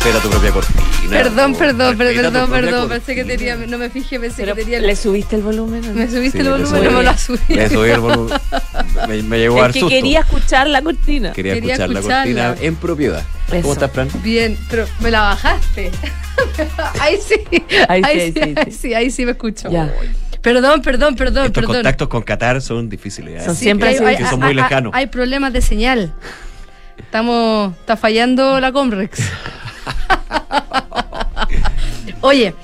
Respeta tu propia cortina. Perdón, perdón, perdón, perdón. Pensé que tenía, no me fijé, pensé Pero que tenía. ¿Le subiste el volumen? Me subiste Sí, el volumen, no me lo subí. Le subí el volumen. Me, me llegó al Es que susto. quería escuchar la cortina. Quería, Quería escuchar la cortina en propiedad. Eso. ¿Cómo estás, Fran? Bien, pero me la bajaste. ahí sí. Ahí sí, Ahí sí, sí, ahí sí, ahí sí me escucho. Ya. Perdón, perdón, perdón, Estos perdón. contactos con Qatar son difíciles. ¿eh? Son Sí, siempre hay- así. hay- que son muy lejanos. Hay problemas de señal. Estamos, está fallando la Comrex. Oye,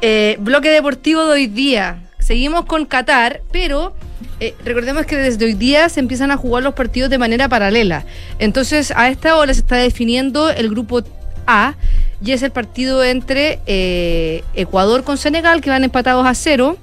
eh, bloque deportivo de hoy día. Seguimos con Qatar, pero eh, recordemos que desde hoy día se empiezan a jugar los partidos de manera paralela. Entonces, a esta hora se está definiendo el grupo A y es el partido entre eh, Ecuador con Senegal, que van empatados a cero,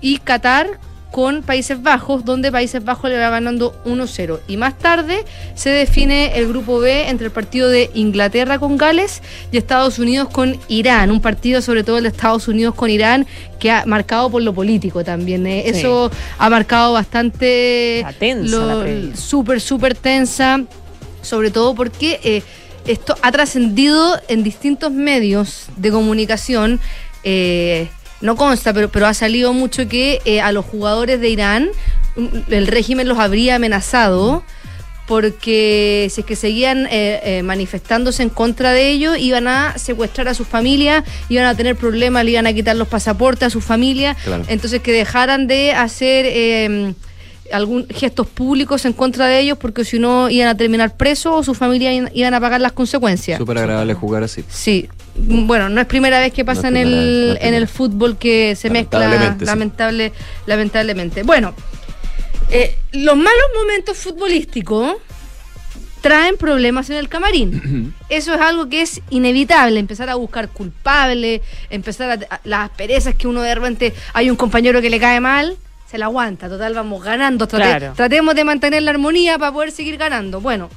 y Qatar con Países Bajos, donde Países Bajos le va ganando 1-0. Y más tarde se define el grupo B entre el partido de Inglaterra con Gales y Estados Unidos con Irán. Un partido, sobre todo el de Estados Unidos con Irán, que ha marcado por lo político también. ¿eh? Sí. Eso ha marcado bastante. Está tensa la previa. Súper, súper tensa. Sobre todo porque eh, esto ha trascendido en distintos medios de comunicación. eh, no consta, pero, pero ha salido mucho que eh, a los jugadores de Irán mm, el régimen los habría amenazado porque si es que seguían eh, eh, manifestándose en contra de ellos, iban a secuestrar a sus familias, iban a tener problemas, le iban a quitar los pasaportes a sus familias, Claro. entonces que dejaran de hacer eh, algún gestos públicos en contra de ellos, porque si no iban a terminar presos o sus familias iban- iban a pagar las consecuencias. Súper agradable jugar así. Sí, bueno, no es primera vez que pasa No en, primera vez, no el, en el fútbol que se mezcla sí. lamentable, lamentablemente. Bueno, eh, los malos momentos futbolísticos traen problemas en el camarín. Eso es algo que es inevitable, empezar a buscar culpables, empezar a, a- las perezas que uno de repente hay un compañero que le cae mal, se la aguanta, total vamos ganando, trate- Claro. tratemos de mantener la armonía para poder seguir ganando. Bueno,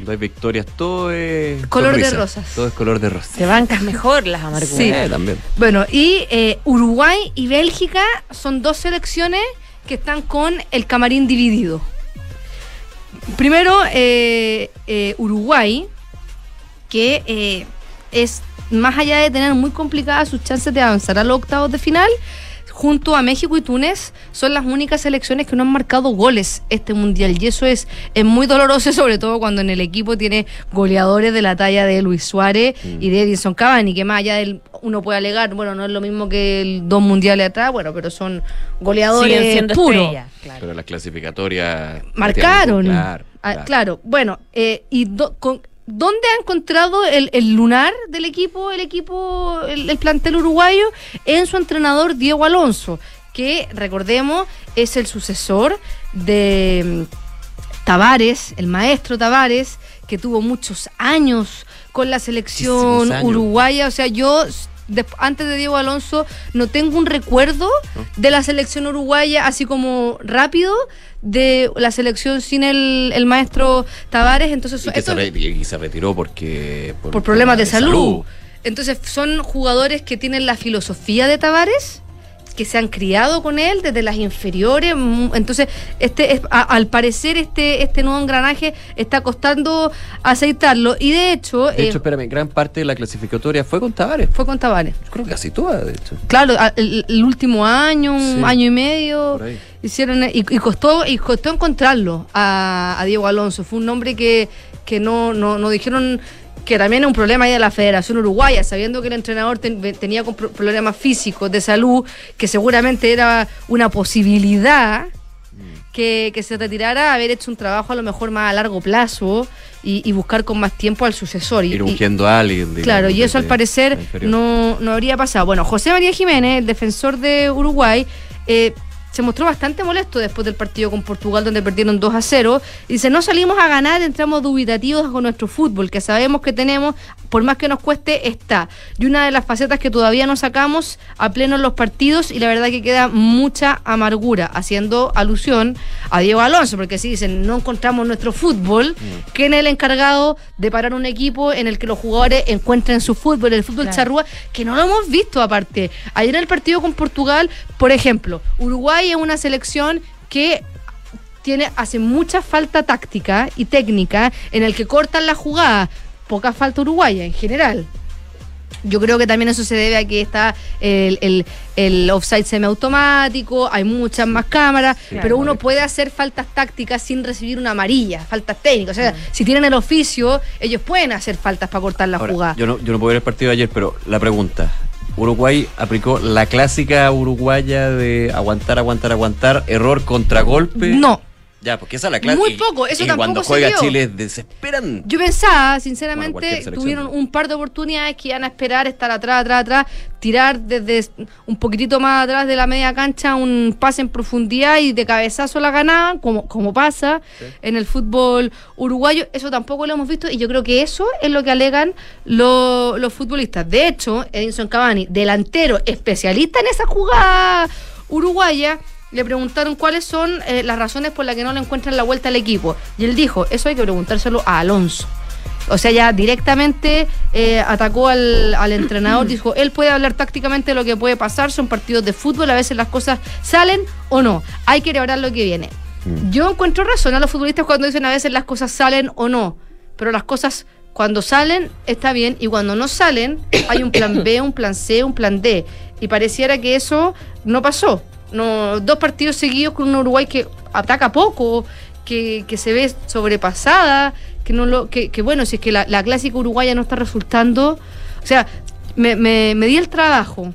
Cuando hay victorias, todo es. Color de rosas. Todo es color de rosas. Te bancas mejor las amarguras. Sí. Eh, también. Bueno, y eh, Uruguay y Bélgica son dos selecciones que están con el camarín dividido. Primero, eh, eh, Uruguay, que eh, es más allá de tener muy complicadas sus chances de avanzar a los octavos de final, junto a México y Túnez, son las únicas selecciones que no han marcado goles este mundial. Y eso es, es muy doloroso, sobre todo cuando en el equipo tiene goleadores de la talla de Luis Suárez y de Edinson Cavani, que más allá del uno puede alegar, bueno, no es lo mismo que el dos mundiales atrás, bueno, pero son goleadores puros. claro. Pero las clasificatorias. Marcaron. Claro. Ah, claro. claro. bueno, eh, ¿y do- con- dónde ha encontrado el, el lunar del equipo, el equipo, el, el plantel uruguayo? En su entrenador Diego Alonso, que recordemos es el sucesor de mm, Tavares, el maestro Tavares, que tuvo muchos años con la selección años. uruguaya. O sea, yo des- antes de Diego Alonso no tengo un recuerdo de la selección uruguaya, así como rápido, de la selección sin el, el maestro Tavares. Entonces, Y, esto- se, re- y se retiró porque. por problemas de salud. Entonces son jugadores que tienen la filosofía de Tavares, que se han criado con él desde las inferiores. mm, Entonces, este es- a- al parecer este, este nuevo engranaje está costando aceitarlo. Y de hecho, De eh, hecho, espérame, gran parte de la clasificatoria fue con Tavares. fue con Tavares. Yo creo que casi toda, de hecho. Claro, el, el último año, un Sí. año y medio, hicieron y, y costó y costó encontrarlo a, a Diego Alonso. Fue un nombre que, que no, no, no dijeron que también es un problema ahí de la Federación Uruguaya, sabiendo que el entrenador ten- tenía problemas físicos de salud, que seguramente era una posibilidad que, que se retirara, haber hecho un trabajo a lo mejor más a largo plazo y, y buscar con más tiempo al sucesor. Y- Ir ungiendo a alguien. digamos, Claro, y eso al parecer no, no habría pasado. Bueno, José María Jiménez, el defensor de Uruguay, eh, se mostró bastante molesto después del partido con Portugal, donde perdieron 2 a 0. Y dice: No salimos a ganar, entramos dubitativos con nuestro fútbol, que sabemos que tenemos, por más que nos cueste, está. Y una de las facetas que todavía no sacamos a pleno en los partidos, y la verdad que queda mucha amargura, haciendo alusión a Diego Alonso, porque si dicen no encontramos nuestro fútbol, ¿quién es el encargado de parar un equipo en el que los jugadores encuentren su fútbol, el fútbol Claro. charrúa, que no lo hemos visto aparte. Ayer en el partido con Portugal, por ejemplo, Uruguay es una selección que tiene, hace mucha falta táctica y técnica en el que cortan la jugada. Poca falta uruguaya en general. Yo creo que también eso se debe a que está el, el, el offside semiautomático, hay muchas más cámaras, pero uno puede hacer faltas tácticas sin recibir una amarilla, faltas técnicas. O sea, si tienen el oficio, ellos pueden hacer faltas para cortar la Ahora, jugada. Yo no, yo no puedo ver el partido de ayer, pero la pregunta. Uruguay aplicó la clásica uruguaya de aguantar, aguantar, aguantar, error, contragolpe. No. Ya, porque esa es la clásica. Muy poco, eso y tampoco cuando se juega. Chile desesperan. Yo pensaba, Bueno, sinceramente, selección. tuvieron un par de oportunidades que iban a esperar, estar atrás, atrás, atrás, tirar desde un poquitito más atrás de la media cancha un pase en profundidad y de cabezazo la ganaban, como, como pasa en el fútbol uruguayo. Eso tampoco lo hemos visto y yo creo que eso es lo que alegan lo- los futbolistas. De hecho, Edinson Cavani, delantero especialista en esa jugada uruguaya, le preguntaron cuáles son eh, las razones por las que no le encuentran la vuelta al equipo. Y él dijo, eso hay que preguntárselo a Alonso. O sea, ya directamente eh, atacó al, al entrenador, dijo, él puede hablar tácticamente de lo que puede pasar, son partidos de fútbol, a veces las cosas salen o no, hay que elaborar lo que viene. Yo encuentro razón a los futbolistas cuando dicen a veces las cosas salen o no, pero las cosas cuando salen está bien y cuando no salen hay un plan B, un plan C, un plan D. Y pareciera que eso no pasó. No, dos partidos seguidos con un Uruguay que ataca poco, que, que se ve sobrepasada, que no lo, que, que bueno, si es que la, la clásica uruguaya no está resultando. O sea, me, me, me di el trabajo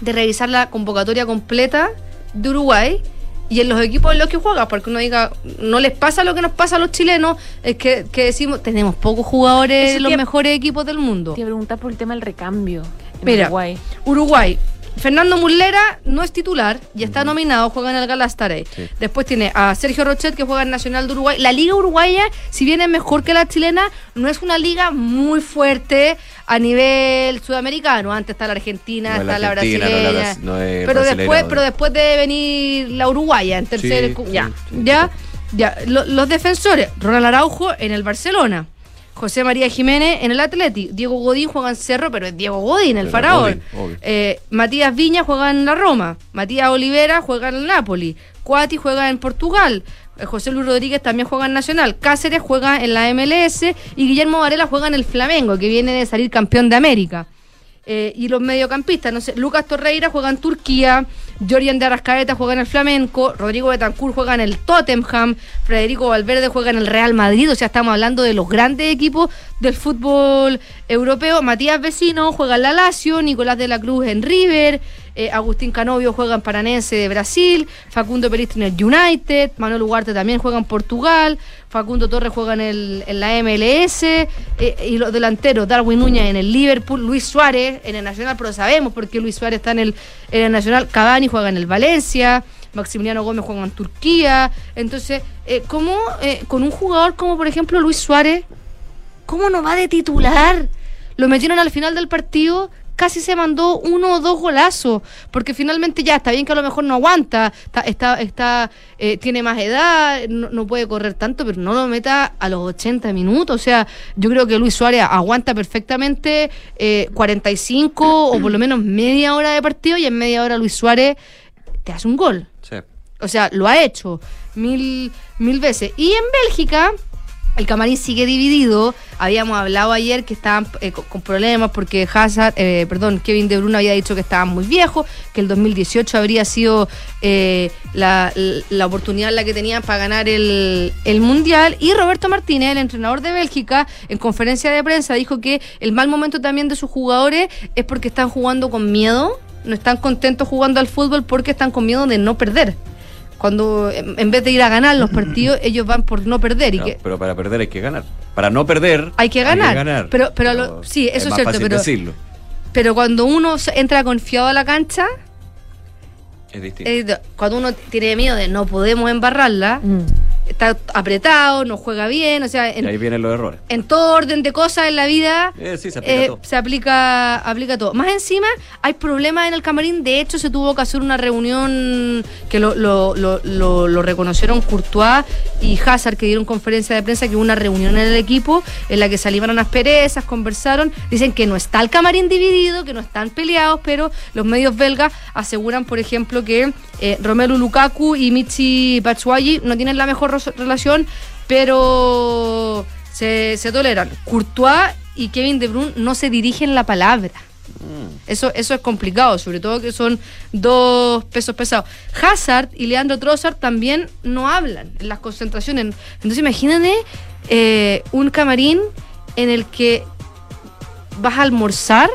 de revisar la convocatoria completa de Uruguay y en los equipos en los que juega, porque uno diga, no les pasa lo que nos pasa a los chilenos, es que, que decimos, tenemos pocos jugadores en los mejores equipos del mundo. Te preguntar por el tema del recambio. en Mira, Uruguay. Uruguay. Fernando Muslera no es titular y está nominado, juega en el Galatasaray. Sí. Después tiene a Sergio Rochet que juega en Nacional de Uruguay. La liga uruguaya, si bien es mejor que la chilena, no es una liga muy fuerte a nivel sudamericano. Antes está la Argentina, No es la está la, Argentina, no es la brasileña. no pero después, pero después debe venir la uruguaya en tercer, Sí, ya, sí, ya, ya. Lo- los defensores, Ronald Araujo en el Barcelona. José María Jiménez en el Atleti, Diego Godín juega en Cerro, pero es Diego Godín, el Pero faraón. Godín. Eh, Matías Viña juega en la Roma, Matías Olivera juega en el Napoli, Cuati juega en Portugal, eh, José Luis Rodríguez también juega en Nacional, Cáceres juega en la MLS y Guillermo Varela juega en el Flamengo, que viene de salir campeón de América. Eh, y los mediocampistas, no sé, Lucas Torreira juega en Turquía, Jordan de Arrascaeta juega en el Flamenco, Rodrigo Betancourt juega en el Tottenham, Federico Valverde juega en el Real Madrid, o sea, estamos hablando de los grandes equipos del fútbol europeo. Matías Vecino juega en la Lazio, Nicolás de la Cruz en River, eh, Agustín Canovio juega en Paranense de Brasil, Facundo Peristri en el United, Manuel Ugarte también juega en Portugal, Facundo Torres juega en la MLS, eh, y los delanteros, Darwin Núñez en el Liverpool, Luis Suárez en el Nacional, pero sabemos por qué Luis Suárez está en el, en el Nacional, Cavani juega en el Valencia, Maximiliano Gómez juega en Turquía, entonces, eh, ¿cómo eh, con un jugador como por ejemplo Luis Suárez, cómo no va de titular? Lo metieron al final del partido casi se mandó uno o dos golazos, porque finalmente ya está bien que a lo mejor no aguanta, está, está, está eh, tiene más edad, no, no puede correr tanto, pero no lo meta a los 80 minutos. O sea, yo creo que Luis Suárez aguanta perfectamente eh, 45 o por lo menos media hora de partido y en media hora Luis Suárez te hace un gol. Sí. O sea, lo ha hecho mil, mil veces. Y en Bélgica, el camarín sigue dividido. Habíamos hablado ayer que estaban eh, con, problemas porque Hazard, eh, perdón, Kevin De Bruyne había dicho que estaban muy viejos, que el 2018 habría sido eh, la, oportunidad la que tenían para ganar el Mundial. Y Roberto Martínez, el entrenador de Bélgica, en conferencia de prensa dijo que el mal momento también de sus jugadores es porque están jugando con miedo, no están contentos jugando al fútbol porque están con miedo de no perder cuando en en vez de ir a ganar los partidos, ellos van por no perder. y No, que pero para perder hay que ganar. Para no perder hay que ganar. Pero, pero, lo- sí, eso es, cierto. fácil Pero, decirlo. pero cuando uno entra confiado a la cancha, Es distinto. eh, cuando uno tiene miedo de no podemos embarrarla, Mm. Está apretado, no juega bien, o sea, y en, ahí vienen los errores. en todo orden de cosas en la vida. Eh, sí, se aplica eh, todo. se aplica, aplica todo. Más encima, hay problemas en el camarín. De hecho, se tuvo que hacer una reunión que lo, lo, lo, lo- lo reconocieron Courtois y Hazard, que dieron conferencia de prensa, que hubo una reunión en el equipo en la que salieron las perezas, conversaron. Dicen que no está el camarín dividido, que no están peleados, pero los medios belgas aseguran, por ejemplo, que eh, Romelu Lukaku y Michi Batshuayi no tienen la mejor relación, pero se, se toleran. Courtois y Kevin De Bruyne no se dirigen la palabra. Eso, eso es complicado, sobre todo que son dos pesos pesados. Hazard y Leandro Trossard también no hablan en las concentraciones. Entonces imagínate eh, un camarín en el que vas a almorzar,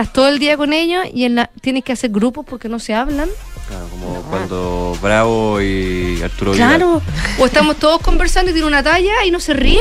estás todo el día con ellos y en la, tienes que hacer grupos porque no se hablan. Claro, como cuando Bravo y Arturo Vidal. Claro. O estamos todos conversando y tiene una talla y no se ríe.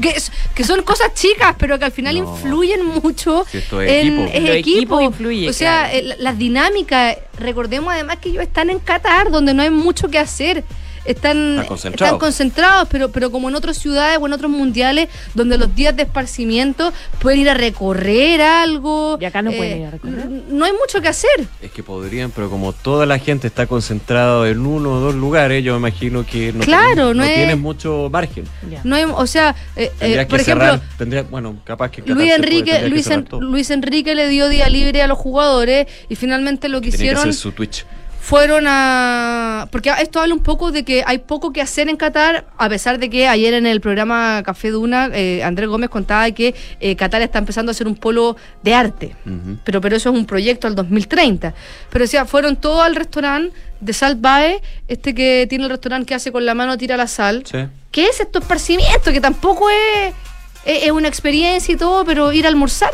Que, es- que son cosas chicas, pero que al final No. influyen mucho Si esto es en equipo. es equipo. equipo influye, o sea, claro. eh, la- las dinámicas. Recordemos además que ellos están en Qatar, donde no hay mucho que hacer. Están, Están concentrados. están concentrados, pero, pero como en otras ciudades o en otros mundiales, donde los días de esparcimiento pueden ir a recorrer algo. Y acá no eh, pueden ir a recorrer. No hay mucho que hacer. Es que podrían, pero como toda la gente está concentrada en uno o dos lugares, yo me imagino que no, Claro, tienen, no es- tienen mucho margen. Ya. No hay, o sea, eh, eh, por que ejemplo, cerrar, tendría, bueno, capaz que Luis puede, Enrique, que Luis, cerrar En- todo. Luis Enrique le dio día libre a los jugadores y finalmente lo que que hicieron hacer su Twitch. Fueron a... Porque esto habla un poco de que hay poco que hacer en Qatar, a pesar de que ayer en el programa Café Duna, eh, Andrés Gómez contaba que eh, Qatar está empezando a ser un polo de arte. Pero, pero eso es un proyecto al 2030. Pero o sea, fueron todos al restaurante de Salt Bae, este que tiene el restaurante que hace con la mano tira la sal. Sí. ¿Qué es esto esparcimiento? Que tampoco es, es, es una experiencia y todo, pero ir a almorzar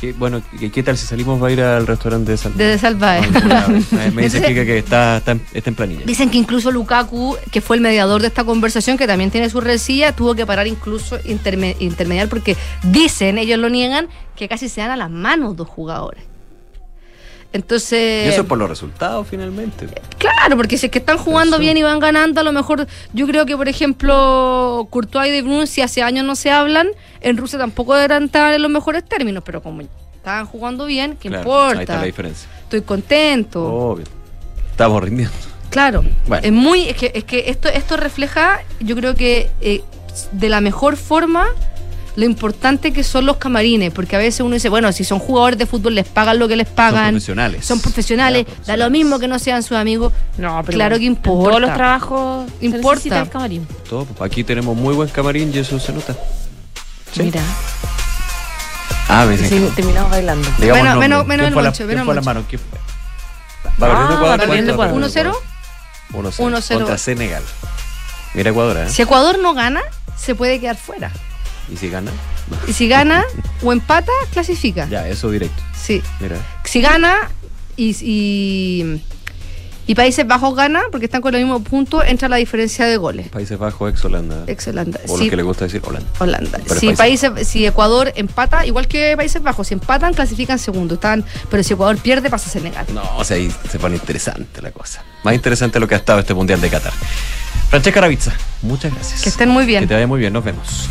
¿Qué, bueno, ¿qué, qué tal si salimos a ir al restaurante de San desde Salvae. Me, me dice Kika que está, está, en, está en planilla. Dicen que incluso Lukaku, que fue el mediador de esta conversación, que también tiene su resilla, tuvo que parar incluso interme- intermediar porque dicen, ellos lo niegan, que casi se dan a las manos dos jugadores. Entonces, y eso es por los resultados finalmente. claro, porque si es que están jugando Eso. bien y van ganando, a lo mejor yo creo que, por ejemplo, Courtois y De Bruyne, si hace años no se hablan, en Rusia tampoco eran estar en los mejores términos, pero como estaban jugando bien, ¿qué Claro, importa? Ahí está la diferencia. Estoy contento. Obvio. Estamos rindiendo. Claro, Bueno. es muy, es que, es que esto, esto refleja, yo creo que eh, de la mejor forma lo importante que son los camarines, porque a veces uno dice, bueno, si son jugadores de fútbol les pagan lo que les pagan, Son profesionales. son profesionales, Claro, da lo mismo que no sean sus amigos. No, pero Claro que en importa. todos los trabajos Importa. el camarín. Todo, pues, aquí tenemos muy buen camarín y eso se nota. Sí. Mira. Ah, me dicen. Sí, terminamos bailando. Digamos Menos- menos- menos ¿Quién el moncho, quién menos fue la moncho. mano? ¿Quién fue? Va perdiendo Ah, Ecuador. va perdiendo ¿cuánto? Ecuador. 1-0. 1-0. 1-0. Contra Senegal. Mira Ecuador, ¿eh? Si Ecuador no gana, se puede quedar fuera. ¿Y si gana? Y si gana o empata, clasifica. Ya, eso directo. Sí. Mira. Si gana y, y, y Países Bajos gana, porque están con los mismos puntos, entra la diferencia de goles. Países Bajos, ex Holanda. Ex Holanda. O Sí. lo que le gusta decir Holanda. Holanda. Pero Si, Países- Países, si Ecuador empata, igual que Países Bajos, si empatan, clasifican segundo. Están, pero si Ecuador pierde, pasa a Senegal. No, o sea, ahí se pone interesante la cosa. Más interesante lo que ha estado este Mundial de Qatar. Francesca Ravizza, muchas gracias. Que estén muy bien. Que te vaya muy bien, nos vemos.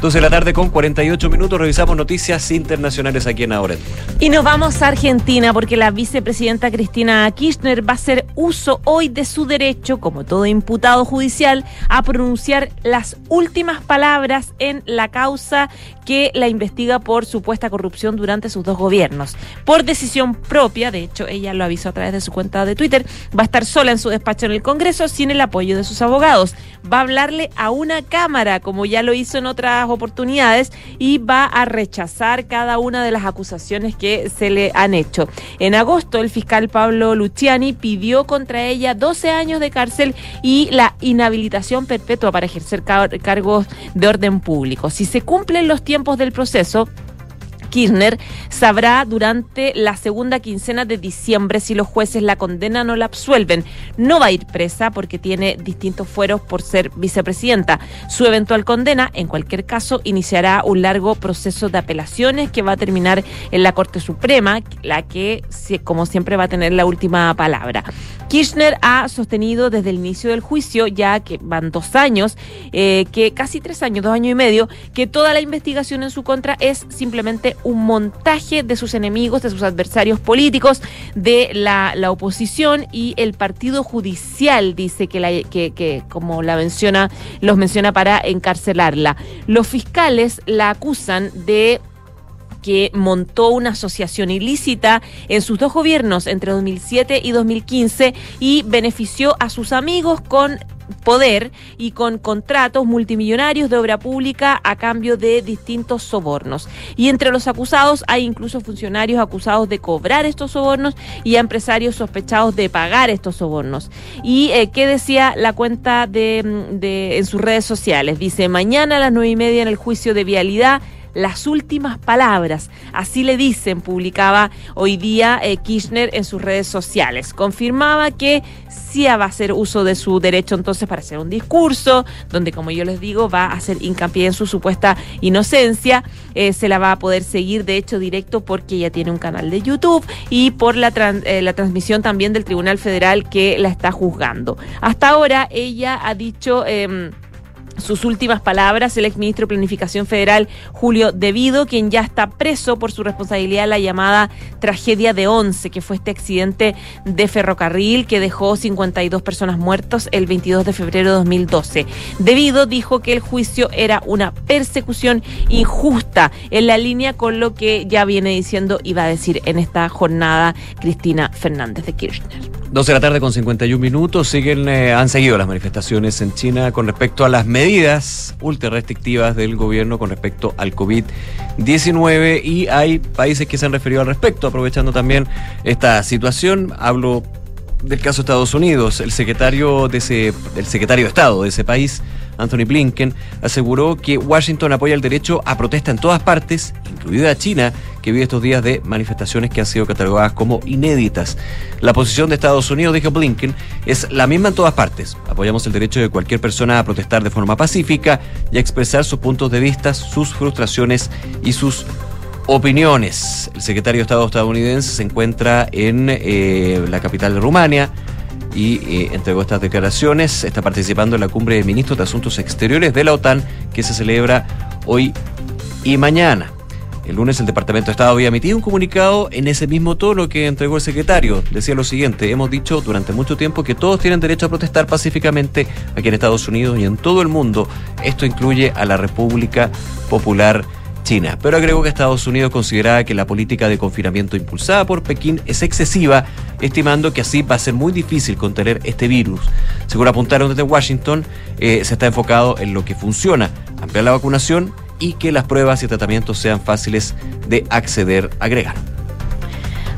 12 de la tarde con 48 minutos, revisamos noticias internacionales aquí en Ahora. Y nos vamos a Argentina porque la vicepresidenta Cristina Kirchner va a hacer uso hoy de su derecho, como todo imputado judicial, a pronunciar las últimas palabras en la causa que la investiga por supuesta corrupción durante sus dos gobiernos. Por decisión propia, de hecho ella lo avisó a través de su cuenta de Twitter, va a estar sola en su despacho en el Congreso sin el apoyo de sus abogados. Va a hablarle a una cámara, como ya lo hizo en otras oportunidades, y va a rechazar cada una de las acusaciones que se le han hecho. En agosto, el fiscal Pablo Luciani pidió contra ella 12 años de cárcel y la inhabilitación perpetua para ejercer car- cargos de orden público. Si se cumplen los tiempos del proceso, Kirchner sabrá durante la segunda quincena de diciembre si los jueces la condenan o la absuelven. No va a ir presa porque tiene distintos fueros por ser vicepresidenta. Su eventual condena, en cualquier caso, iniciará un largo proceso de apelaciones que va a terminar en la Corte Suprema, la que, como siempre, va a tener la última palabra. Kirchner ha sostenido desde el inicio del juicio, ya que van dos años, eh, que casi tres años, dos años y medio, que toda la investigación en su contra es simplemente un montaje de sus enemigos, de sus adversarios políticos, de la, oposición y el partido judicial, dice que, que, que, como la menciona, los menciona para encarcelarla. Los fiscales la acusan de que montó una asociación ilícita en sus dos gobiernos entre 2007 y 2015 y benefició a sus amigos con poder y con contratos multimillonarios de obra pública a cambio de distintos sobornos. Y entre los acusados hay incluso funcionarios acusados de cobrar estos sobornos y a empresarios sospechados de pagar estos sobornos. ¿Y eh, qué decía la cuenta de, de- en sus redes sociales? Dice, mañana a las nueve y media en el juicio de vialidad las últimas palabras. Así le dicen, publicaba hoy día eh, Kirchner en sus redes sociales. Confirmaba que sí va a hacer uso de su derecho entonces para hacer un discurso, donde como yo les digo va a hacer hincapié en su supuesta inocencia. Eh, se la va a poder seguir de hecho directo porque ella tiene un canal de YouTube y por la, eh, la transmisión también del Tribunal Federal que la está juzgando. Hasta ahora ella ha dicho... em, sus últimas palabras, el exministro de Planificación Federal, Julio Devido, quien ya está preso por su responsabilidad en la llamada tragedia de Once, que fue este accidente de ferrocarril que dejó 52 personas muertas el 22 de febrero de 2012. Devido dijo que el juicio era una persecución injusta, en la línea con lo que ya viene diciendo y va a decir en esta jornada Cristina Fernández de Kirchner. 12 de la tarde con 51 minutos. Siguen, eh, han seguido las manifestaciones en China con respecto a las medidas ultra restrictivas del gobierno con respecto al COVID-19 y hay países que se han referido al respecto, aprovechando también esta situación. Hablo del caso de Estados Unidos. El secretario de ese, el secretario de Estado de ese país, Anthony Blinken, aseguró que Washington apoya el derecho a protesta en todas partes, incluida China, que vive estos días de manifestaciones que han sido catalogadas como inéditas. La posición de Estados Unidos, dijo Blinken, es la misma en todas partes. Apoyamos el derecho de cualquier persona a protestar de forma pacífica y a expresar sus puntos de vista, sus frustraciones y sus opiniones. El secretario de Estado estadounidense se encuentra en eh, la capital de Rumania y eh, entregó estas declaraciones. Está participando en la cumbre de ministros de Asuntos Exteriores de la OTAN que se celebra hoy y mañana. El lunes el Departamento de Estado había emitido un comunicado en ese mismo tono que entregó el secretario. Decía lo siguiente, hemos dicho durante mucho tiempo que todos tienen derecho a protestar pacíficamente aquí en Estados Unidos y en todo el mundo. Esto incluye a la República Popular China. Pero agregó que Estados Unidos consideraba que la política de confinamiento impulsada por Pekín es excesiva, estimando que así va a ser muy difícil contener este virus. Según apuntaron desde Washington, eh, se está enfocado en lo que funciona, ampliar la vacunación y que las pruebas y tratamientos sean fáciles de acceder, agregar.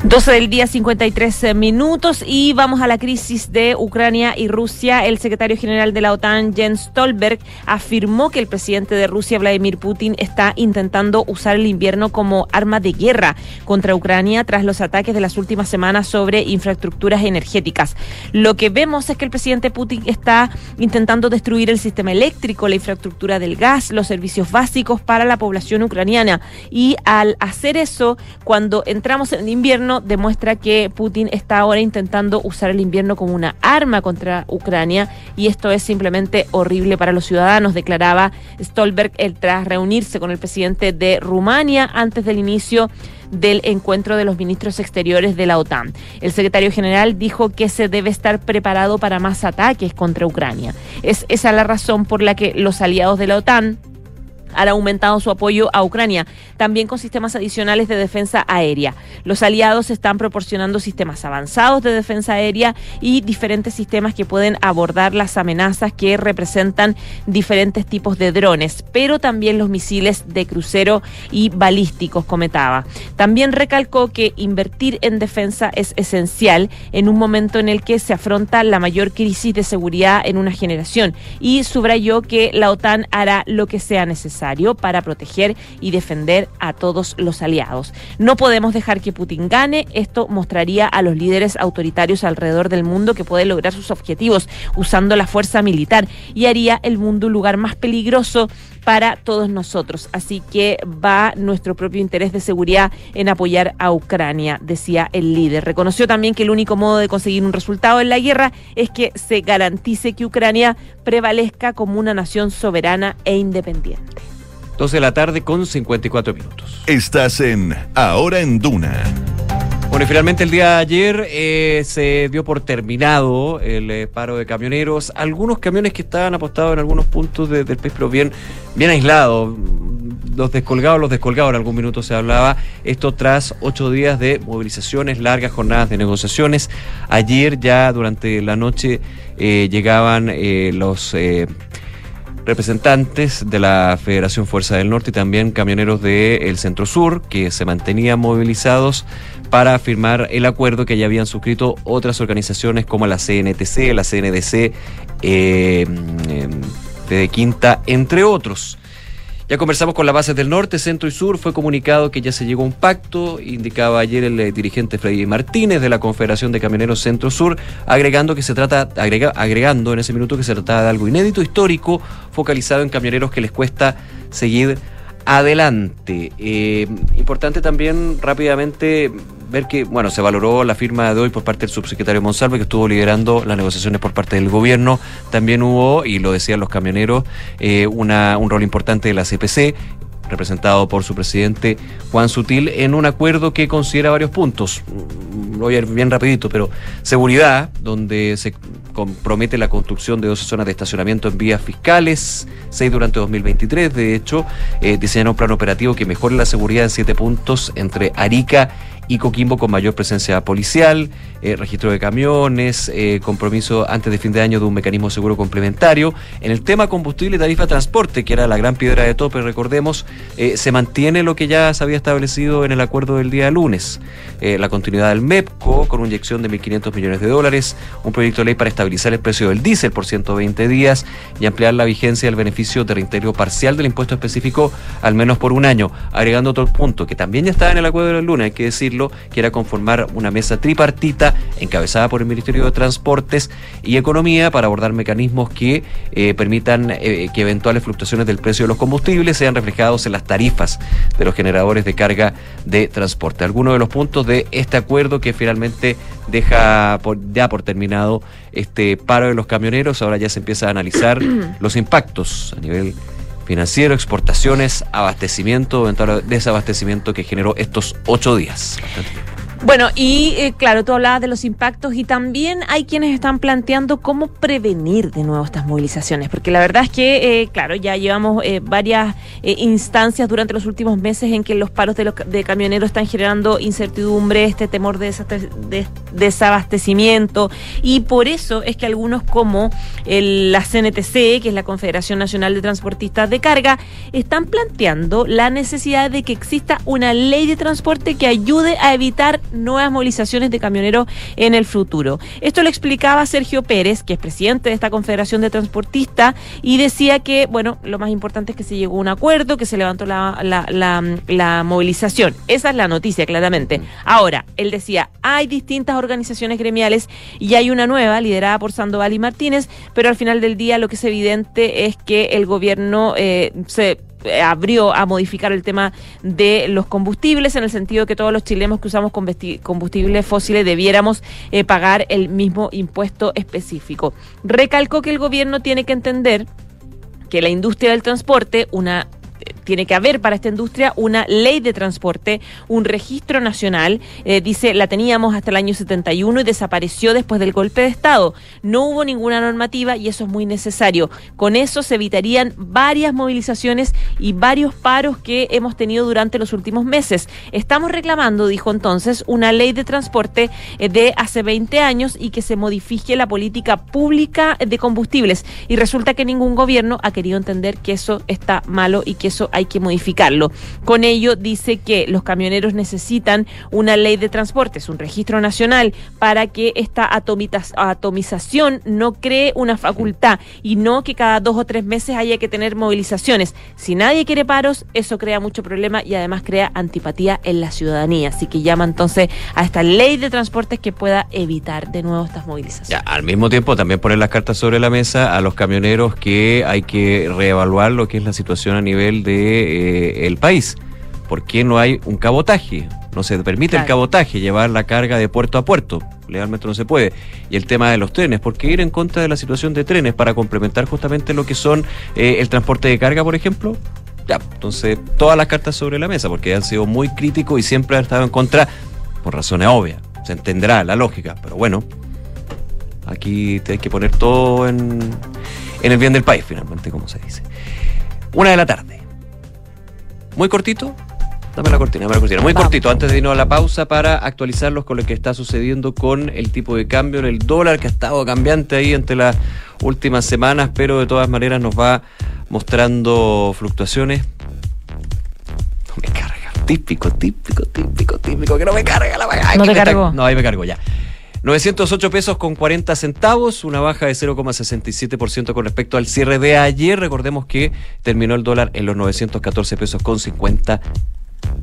12 del día, 53 minutos y vamos a la crisis de Ucrania y Rusia. El secretario general de la OTAN, Jens Stolberg, afirmó que el presidente de Rusia, Vladimir Putin, está intentando usar el invierno como arma de guerra contra Ucrania tras los ataques de las últimas semanas sobre infraestructuras energéticas. Lo que vemos es que el presidente Putin está intentando destruir el sistema eléctrico, la infraestructura del gas, los servicios básicos para la población ucraniana. Y al hacer eso, cuando entramos en invierno, demuestra que Putin está ahora intentando usar el invierno como una arma contra Ucrania y esto es simplemente horrible para los ciudadanos, declaraba Stolberg el, tras reunirse con el presidente de Rumania antes del inicio del encuentro de los ministros exteriores de la OTAN. El secretario general dijo que se debe estar preparado para más ataques contra Ucrania. Es esa la razón por la que los aliados de la OTAN han aumentado su apoyo a Ucrania, también con sistemas adicionales de defensa aérea. Los aliados están proporcionando sistemas avanzados de defensa aérea y diferentes sistemas que pueden abordar las amenazas que representan diferentes tipos de drones, pero también los misiles de crucero y balísticos, comentaba. También recalcó que invertir en defensa es esencial en un momento en el que se afronta la mayor crisis de seguridad en una generación y subrayó que la OTAN hará lo que sea necesario para proteger y defender a todos los aliados. No podemos dejar que Putin gane. Esto mostraría a los líderes autoritarios alrededor del mundo que pueden lograr sus objetivos usando la fuerza militar y haría el mundo un lugar más peligroso para todos nosotros. Así que va nuestro propio interés de seguridad en apoyar a Ucrania, decía el líder. Reconoció también que el único modo de conseguir un resultado en la guerra es que se garantice que Ucrania prevalezca como una nación soberana e independiente. 12 de la tarde con 54 minutos. Estás en Ahora en Duna. Bueno, y finalmente el día de ayer eh, se dio por terminado el eh, paro de camioneros. Algunos camiones que estaban apostados en algunos puntos de- del país, pero bien, bien aislados. Los descolgados, los descolgados, en algún minuto se hablaba. Esto tras ocho días de movilizaciones, largas jornadas de negociaciones. Ayer ya durante la noche eh, llegaban los... eh, representantes de la Federación Fuerza del Norte y también camioneros del Centro Sur que se mantenían movilizados para firmar el acuerdo que ya habían suscrito otras organizaciones como la CNTC, la CNDC, eh, de Quinta, entre otros. Ya conversamos con las bases del norte, centro y sur. Fue comunicado que ya se llegó a un pacto, indicaba ayer el eh, dirigente Freddy Martínez de la Confederación de Camioneros Centro Sur, agregando que se trata, agrega- agregando en ese minuto que se trataba de algo inédito, histórico, focalizado en camioneros que les cuesta seguir adelante. Eh, importante también rápidamente ver que, bueno, se valoró la firma de hoy por parte del subsecretario Monsalve, que estuvo liderando las negociaciones por parte del gobierno. También hubo, y lo decían los camioneros, eh, una, un rol importante de la CPC representado por su presidente Juan Sutil, en un acuerdo que considera varios puntos. Mm, voy a ir bien rapidito, pero seguridad, donde se compromete la construcción de 12 zonas de estacionamiento en vías fiscales, seis durante 2023, de hecho, eh, diseñar un plan operativo que mejore la seguridad en siete puntos entre Arica y Coquimbo con mayor presencia policial, eh, registro de camiones, eh, compromiso antes de fin de año de un mecanismo seguro complementario. En el tema combustible tarifa transporte, que era la gran piedra de tope, recordemos, eh, se mantiene lo que ya se había establecido en el acuerdo del día lunes. La continuidad del MEPCO con una inyección de 1.500 millones de dólares, un proyecto de ley para estabilizar el precio del diésel por 120 días y ampliar la vigencia del beneficio de reintegro parcial del impuesto específico al menos por un año, agregando otro punto que también ya estaba en el acuerdo del lunes, hay que decirlo, que era conformar una mesa tripartita encabezada por el Ministerio de Transportes y Economía para abordar mecanismos que eh, permitan eh, que eventuales fluctuaciones del precio de los combustibles sean reflejados en las tarifas de los generadores de carga de transporte. Algunos de los puntos de este acuerdo que finalmente deja por- ya por terminado este paro de los camioneros, ahora ya se empieza a analizar los impactos a nivel financiero, exportaciones, abastecimiento, eventual desabastecimiento que generó estos ocho días. Bueno, y eh, claro, tú hablabas de los impactos y también hay quienes están planteando cómo prevenir de nuevo estas movilizaciones, porque la verdad es que, eh, claro, ya llevamos eh, varias eh, instancias durante los últimos meses en que los paros de, los, de camioneros están generando incertidumbre, este temor de, de desabastecimiento, y por eso es que algunos como el- la CNTC, que es la Confederación Nacional de Transportistas de Carga, están planteando la necesidad de que exista una ley de transporte que ayude a evitar nuevas movilizaciones de camioneros en el futuro. Esto lo explicaba Sergio Pérez, que es presidente de esta Confederación de Transportistas, y decía que, bueno, lo más importante es que se llegó a un acuerdo, que se levantó la, movilización. Esa es la noticia, claramente. Ahora, él decía, hay distintas organizaciones gremiales y hay una nueva liderada por Sandoval y Martínez, pero al final del día lo que es evidente es que el gobierno eh, se abrió a modificar el tema de los combustibles en el sentido que todos los chilenos que usamos combusti- combustibles fósiles debiéramos eh, pagar el mismo impuesto específico. Recalcó que el gobierno tiene que entender que la industria del transporte, una tiene que haber para esta industria una ley de transporte, un registro nacional. Eh, dice, la teníamos hasta el año 71 y desapareció después del golpe de Estado. No hubo ninguna normativa y eso es muy necesario. Con eso se evitarían varias movilizaciones y varios paros que hemos tenido durante los últimos meses. Estamos reclamando, dijo entonces, una ley de transporte eh, de hace 20 años y que se modifique la política pública de combustibles. Y resulta que ningún gobierno ha querido entender que eso está malo y que eso hay que modificarlo. Con ello dice que los camioneros necesitan una ley de transportes, un registro nacional, para que esta atomización no cree una facultad y no que cada dos o tres meses haya que tener movilizaciones. Si nadie quiere paros, eso crea mucho problema y además crea antipatía en la ciudadanía. Así que llama entonces a esta ley de transportes que pueda evitar de nuevo estas movilizaciones. Al mismo tiempo también poner las cartas sobre la mesa a los camioneros que hay que reevaluar lo que es la situación a nivel de eh, país. ¿Por qué no hay un cabotaje? No se permite el cabotaje, llevar la carga de puerto a puerto. Legalmente no se puede. Y el tema de los trenes, ¿por qué ir en contra de la situación de trenes para complementar justamente lo que son eh, el transporte de carga, por ejemplo? Ya, entonces todas las cartas sobre la mesa, porque han sido muy críticos y siempre han estado en contra por razones obvias. Se entenderá la lógica, pero bueno, Aquí hay que poner todo en, en el bien del país, finalmente, como se dice. Una de la tarde. Muy cortito. Dame la cortina, dame la cortina. Muy Vamos. cortito, antes de irnos a la pausa para actualizarlos con lo que está sucediendo con el tipo de cambio en el dólar, que ha estado cambiante ahí entre las últimas semanas, pero de todas maneras nos va mostrando fluctuaciones. No me carga. Típico, típico, típico, típico, que no me carga la ¿No te cargó? No, ahí me cargo ya. 908 pesos con 40 centavos, una baja de 0,67% con respecto al cierre de ayer. Recordemos que terminó el dólar en los 914 pesos con 50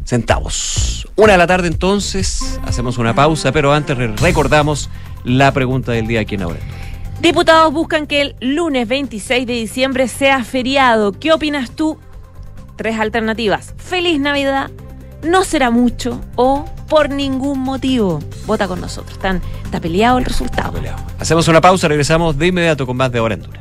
centavos. Una de la tarde entonces, hacemos una pausa, pero antes re- recordamos la pregunta del día aquí en Ahora. Diputados buscan que el lunes 26 de diciembre sea feriado. ¿Qué opinas tú? Tres alternativas. Feliz Navidad, no será mucho o por ningún motivo. Vota con nosotros. Están, está peleado el resultado. Hacemos una pausa, regresamos de inmediato con más de Hora en Duna.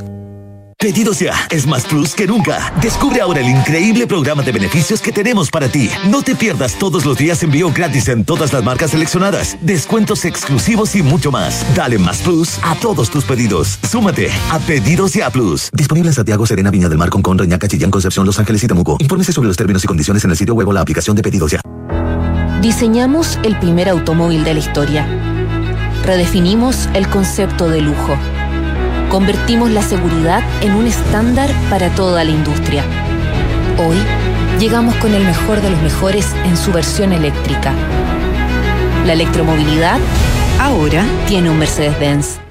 Pedidos ya es más plus que nunca. Descubre ahora el increíble programa de beneficios que tenemos para ti. No te pierdas todos los días envío gratis en todas las marcas seleccionadas, descuentos exclusivos y mucho más. Dale más plus a todos tus pedidos. Súmate a Pedidos ya Plus. Disponible en Santiago, Serena, Viña del Mar, Concón, Reñaca, Chillán, Concepción, Los Ángeles y Temuco. Infórmese sobre los términos y condiciones en el sitio web o la aplicación de Pedidos ya. Diseñamos el primer automóvil de la historia. Redefinimos el concepto de lujo convertimos la seguridad en un estándar para toda la industria. Hoy llegamos con el mejor de los mejores en su versión eléctrica. La electromovilidad ahora tiene un Mercedes-Benz.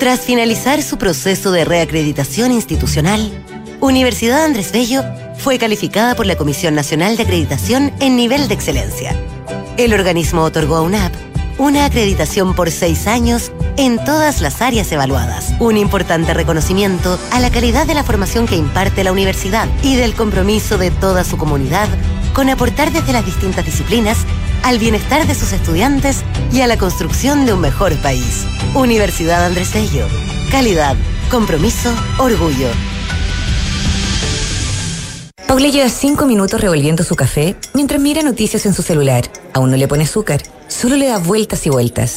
Tras finalizar su proceso de reacreditación institucional, Universidad Andrés Bello fue calificada por la Comisión Nacional de Acreditación en nivel de excelencia. El organismo otorgó a UNAP una acreditación por seis años en todas las áreas evaluadas. Un importante reconocimiento a la calidad de la formación que imparte la universidad y del compromiso de toda su comunidad con aportar desde las distintas disciplinas al bienestar de sus estudiantes y a la construcción de un mejor país. Universidad Andrés Bello. Calidad, compromiso, orgullo. Paula lleva cinco minutos revolviendo su café mientras mira noticias en su celular. Aún no le pone azúcar, solo le da vueltas y vueltas.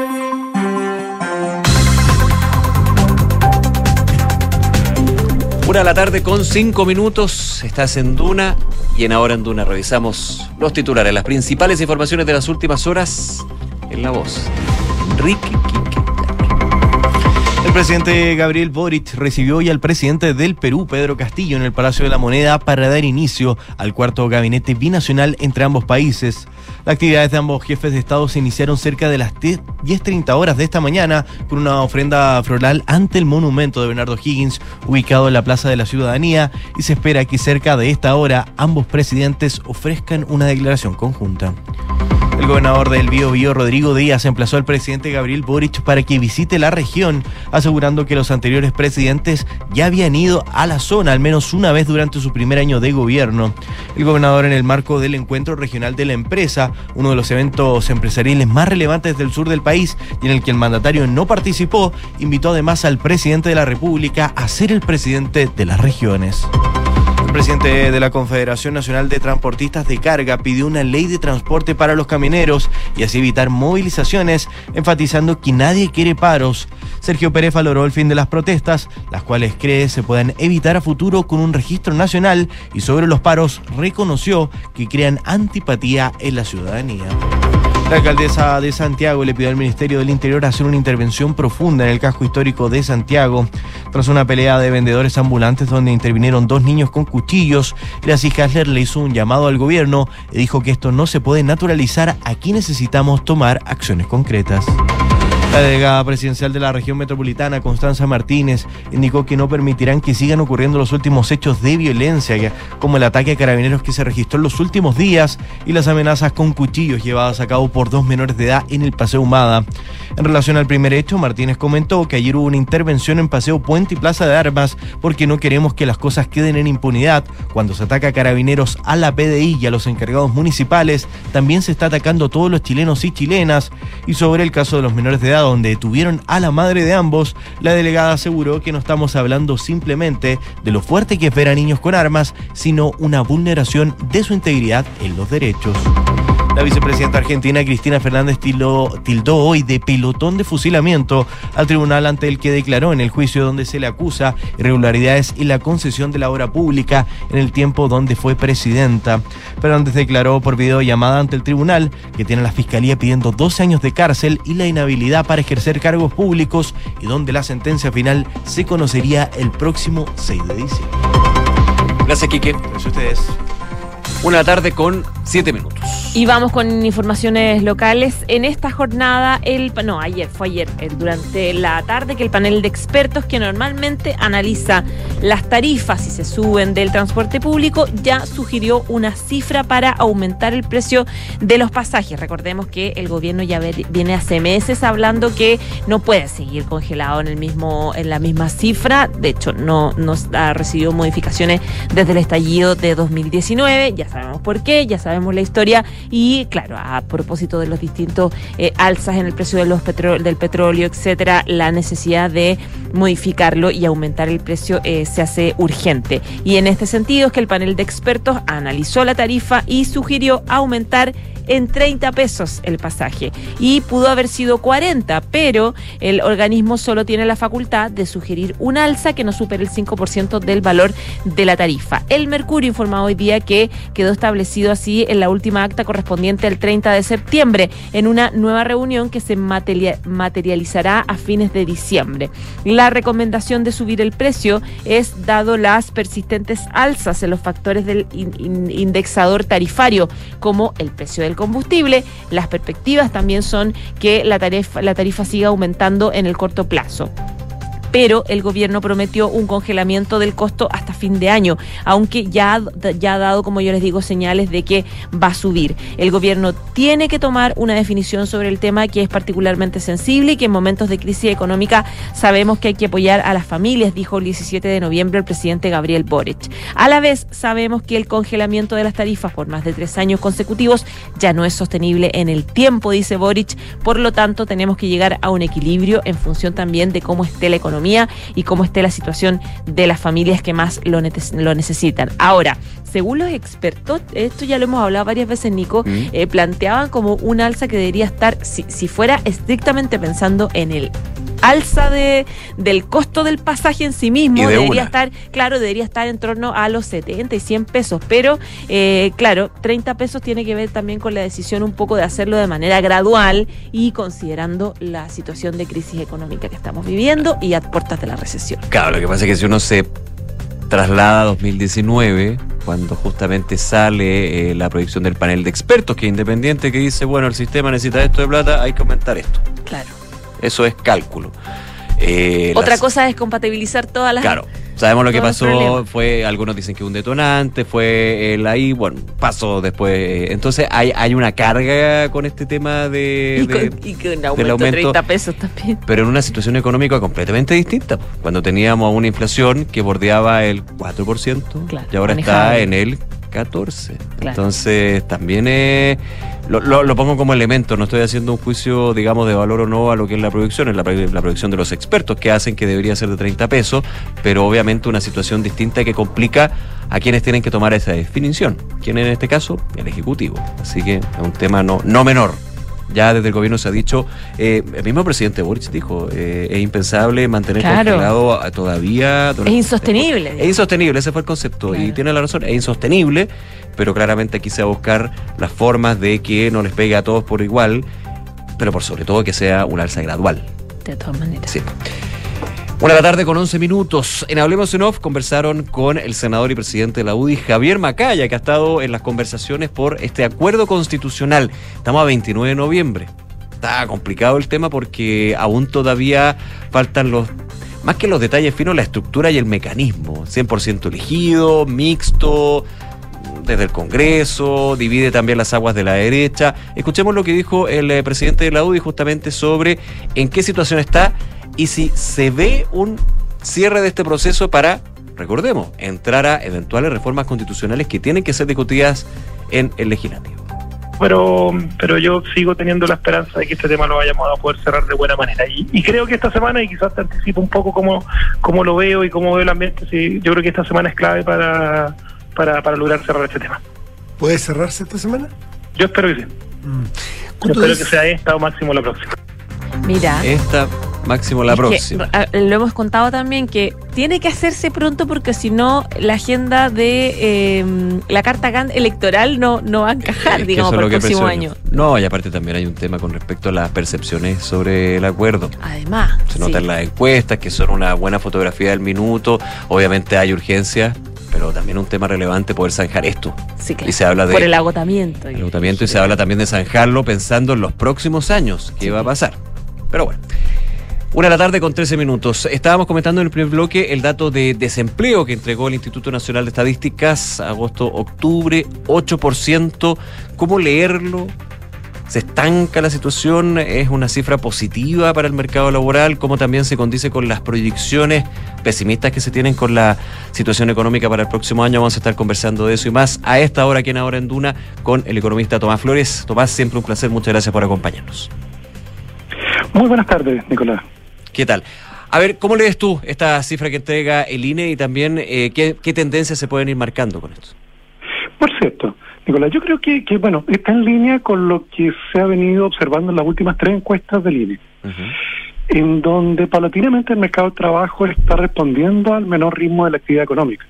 Una de la tarde con cinco minutos. Estás en Duna y en Ahora en Duna revisamos los titulares, las principales informaciones de las últimas horas en la voz. Enrique. El presidente Gabriel Boric recibió hoy al presidente del Perú, Pedro Castillo, en el Palacio de la Moneda para dar inicio al cuarto gabinete binacional entre ambos países. Las actividades de ambos jefes de Estado se iniciaron cerca de las 10.30 horas de esta mañana con una ofrenda floral ante el monumento de Bernardo Higgins ubicado en la Plaza de la Ciudadanía y se espera que cerca de esta hora ambos presidentes ofrezcan una declaración conjunta. El gobernador del Bío Bío, Rodrigo Díaz, emplazó al presidente Gabriel Boric para que visite la región, asegurando que los anteriores presidentes ya habían ido a la zona al menos una vez durante su primer año de gobierno. El gobernador, en el marco del encuentro regional de la empresa, uno de los eventos empresariales más relevantes del sur del país y en el que el mandatario no participó, invitó además al presidente de la República a ser el presidente de las regiones. El presidente de la Confederación Nacional de Transportistas de Carga pidió una ley de transporte para los camioneros y así evitar movilizaciones, enfatizando que nadie quiere paros. Sergio Pérez valoró el fin de las protestas, las cuales cree se puedan evitar a futuro con un registro nacional y sobre los paros reconoció que crean antipatía en la ciudadanía. La alcaldesa de Santiago le pidió al Ministerio del Interior hacer una intervención profunda en el casco histórico de Santiago. Tras una pelea de vendedores ambulantes donde intervinieron dos niños con cuchillos, Gracie Hasler le hizo un llamado al gobierno y dijo que esto no se puede naturalizar. Aquí necesitamos tomar acciones concretas. La delegada presidencial de la región metropolitana, Constanza Martínez, indicó que no permitirán que sigan ocurriendo los últimos hechos de violencia, como el ataque a carabineros que se registró en los últimos días y las amenazas con cuchillos llevadas a cabo por dos menores de edad en el Paseo Humada. En relación al primer hecho, Martínez comentó que ayer hubo una intervención en Paseo Puente y Plaza de Armas porque no queremos que las cosas queden en impunidad. Cuando se ataca a carabineros, a la PDI y a los encargados municipales, también se está atacando a todos los chilenos y chilenas. Y sobre el caso de los menores de edad, donde detuvieron a la madre de ambos, la delegada aseguró que no estamos hablando simplemente de lo fuerte que es ver a niños con armas, sino una vulneración de su integridad en los derechos. La vicepresidenta argentina Cristina Fernández tildó, hoy de pelotón de fusilamiento al tribunal ante el que declaró en el juicio donde se le acusa irregularidades y la concesión de la obra pública en el tiempo donde fue presidenta. Fernández declaró por videollamada ante el tribunal que tiene la fiscalía pidiendo 12 años de cárcel y la inhabilidad para ejercer cargos públicos y donde la sentencia final se conocería el próximo 6 de diciembre. Gracias, Quique. Gracias a ustedes. Una tarde con siete minutos. Y vamos con informaciones locales. En esta jornada, el no, ayer, fue ayer, durante la tarde, que el panel de expertos que normalmente analiza las tarifas si se suben del transporte público ya sugirió una cifra para aumentar el precio de los pasajes. Recordemos que el gobierno ya viene hace meses hablando que no puede seguir congelado en el mismo, en la misma cifra. De hecho, no, no ha recibido modificaciones desde el estallido de 2019. Ya sabemos por qué, ya sabemos la historia y claro, a propósito de los distintos eh, alzas en el precio de los del petróleo, etcétera, la necesidad de modificarlo y aumentar el precio eh, se hace urgente. Y en este sentido es que el panel de expertos analizó la tarifa y sugirió aumentar en 30 pesos el pasaje y pudo haber sido 40, pero el organismo solo tiene la facultad de sugerir un alza que no supere el 5% del valor de la tarifa. El Mercurio informa hoy día que quedó establecido así en la última acta correspondiente al 30 de septiembre en una nueva reunión que se materializará a fines de diciembre. La recomendación de subir el precio es dado las persistentes alzas en los factores del indexador tarifario como el precio del combustible. Las perspectivas también son que la tarifa, la tarifa siga aumentando en el corto plazo pero el gobierno prometió un congelamiento del costo hasta fin de año, aunque ya, ya ha dado, como yo les digo, señales de que va a subir. El gobierno tiene que tomar una definición sobre el tema que es particularmente sensible y que en momentos de crisis económica sabemos que hay que apoyar a las familias, dijo el 17 de noviembre el presidente Gabriel Boric. A la vez, sabemos que el congelamiento de las tarifas por más de tres años consecutivos ya no es sostenible en el tiempo, dice Boric, por lo tanto tenemos que llegar a un equilibrio en función también de cómo esté la economía y cómo esté la situación de las familias que más lo, lo necesitan. Ahora, según los expertos, esto ya lo hemos hablado varias veces, Nico, mm. eh, planteaban como un alza que debería estar, si, si fuera estrictamente pensando en el alza de, del costo del pasaje en sí mismo debería estar, claro, debería estar en torno a los 70 y 100 pesos, pero eh, claro, 30 pesos tiene que ver también con la decisión un poco de hacerlo de manera gradual y considerando la situación de crisis económica que estamos viviendo y a puertas de la recesión. Claro, lo que pasa es que si uno se traslada a 2019, cuando justamente sale eh, la proyección del panel de expertos, que es independiente, que dice, bueno, el sistema necesita esto de plata, hay que aumentar esto. Claro. Eso es cálculo. Eh, Otra cosa es compatibilizar todas las... Claro, sabemos lo que pasó, fue, algunos dicen que un detonante, fue el ahí, bueno, pasó después. Eh, entonces hay, hay una carga con este tema de... Y, con, aumento, 30 pesos también. Pero en una situación económica completamente distinta, cuando teníamos una inflación que bordeaba el 4% y ahora está en el 14. Entonces también es lo, pongo como elemento, no estoy haciendo un juicio, digamos, de valor o no a lo que es la producción, es la, la producción de los expertos que hacen que debería ser de 30 pesos, pero obviamente una situación distinta que complica a quienes tienen que tomar esa definición. ¿Quién en este caso? El Ejecutivo. Así que es un tema no, no menor ya desde el gobierno se ha dicho, eh, el mismo presidente Boric dijo, eh, es impensable mantener congelado todavía. Es insostenible. Es insostenible, ese fue el concepto. Y tiene la razón, es insostenible, pero claramente aquí se va a buscar las formas de que no les pegue a todos por igual, pero por sobre todo que sea una alza gradual. De todas maneras. Sí. Una de tarde con 11 minutos. En Hablemos en Off conversaron con el senador y presidente de la UDI, Javier Macaya, que ha estado en las conversaciones por este acuerdo constitucional. Estamos a 29 de noviembre. Está complicado el tema porque aún todavía faltan los más que los detalles finos, la estructura y el mecanismo. 100% elegido, mixto, desde el Congreso, divide también las aguas de la derecha. Escuchemos lo que dijo el eh, presidente de la UDI justamente sobre en qué situación está y si se ve un cierre de este proceso para, recordemos, entrar a eventuales reformas constitucionales que tienen que ser discutidas en el legislativo. pero, pero yo sigo teniendo la esperanza de que este tema lo vayamos a poder cerrar de buena manera. Y, y creo que esta semana, y quizás te anticipo un poco cómo, cómo lo veo y cómo veo el ambiente, sí, yo creo que esta semana es clave para, para, para lograr cerrar este tema. ¿Puede cerrarse esta semana? Yo espero que sí. Yo espero que sea esta o máximo la próxima. Mira. Esta, máximo la Es próxima. lo hemos contado también que tiene que hacerse pronto porque si no la agenda de eh, la carta electoral no, no va a encajar, Es digamos, para el próximo año. No, y aparte también hay un tema con respecto a las percepciones sobre el acuerdo. Además, Se nota en las encuestas que son una buena fotografía del minuto. Obviamente hay urgencia, pero también un tema relevante poder zanjar esto. Sí, claro. Y se habla de por el agotamiento. el agotamiento y se habla también de zanjarlo pensando en los próximos años, qué va a pasar. Pero bueno. Una de la tarde con 13 minutos. Estábamos comentando en el primer bloque el dato de desempleo que entregó el Instituto Nacional de Estadísticas agosto-octubre, 8%. ¿Cómo leerlo? ¿Se estanca la situación? ¿Es una cifra positiva para el mercado laboral? ¿Cómo también se condice con las proyecciones pesimistas que se tienen con la situación económica para el próximo año? Vamos a estar conversando de eso y más a esta hora aquí en Ahora en Duna con el economista Tomás Flores. Tomás, siempre un placer. Muchas gracias por acompañarnos. Muy buenas tardes, Nicolás. ¿Qué tal? A ver, ¿cómo lees tú esta cifra que entrega el INE y también eh, qué, qué tendencias se pueden ir marcando con esto? Por cierto, Nicolás, yo creo que, que, bueno, está en línea con lo que se ha venido observando en las últimas tres encuestas del INE, en donde paulatinamente el mercado de trabajo está respondiendo al menor ritmo de la actividad económica.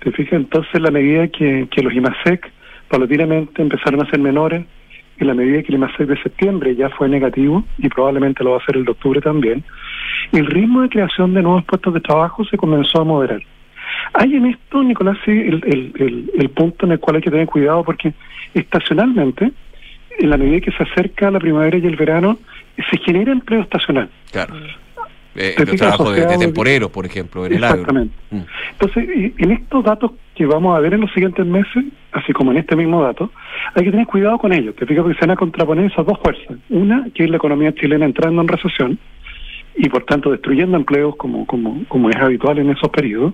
¿Te fijas? Entonces, la medida que, que los IMASEC paulatinamente empezaron a ser menores, en la medida que el IMASEC de septiembre ya fue negativo, y probablemente lo va a ser el de octubre también, el ritmo de creación de nuevos puestos de trabajo se comenzó a moderar. Hay en esto, Nicolás, sí, el, el, el, el punto en el cual hay que tener cuidado porque estacionalmente, en la medida que se acerca la primavera y el verano, se genera empleo estacional. Claro. Eh, Te el fijas trabajo de, temporeros, por ejemplo, en el agro. Exactamente. Entonces, y- en estos datos que vamos a ver en los siguientes meses, así como en este mismo dato, hay que tener cuidado con ellos. Te fijas porque se van a contraponer esas dos fuerzas. Una, que es la economía chilena entrando en recesión y por tanto destruyendo empleos como, como, como es habitual en esos periodos,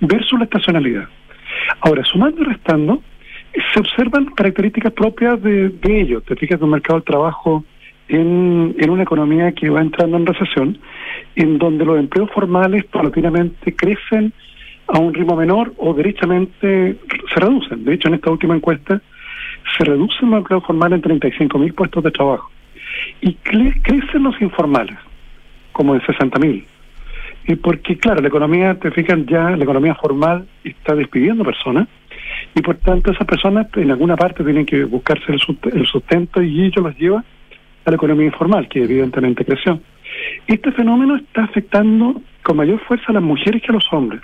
versus la estacionalidad. Ahora, sumando y restando, se observan características propias de, de ellos. Te fijas de un mercado del trabajo en, en una economía que va entrando en recesión, en donde los empleos formales paulatinamente crecen a un ritmo menor o derechamente se reducen. De hecho, en esta última encuesta se reducen los empleos formales en 35 mil puestos de trabajo y cre- crecen los informales, como en 60 mil. Y porque, claro, la economía, te fijan ya, la economía formal está despidiendo personas y por tanto esas personas en alguna parte tienen que buscarse el sustento y ello los lleva a la economía informal, que evidentemente creció. Este fenómeno está afectando con mayor fuerza a las mujeres que a los hombres.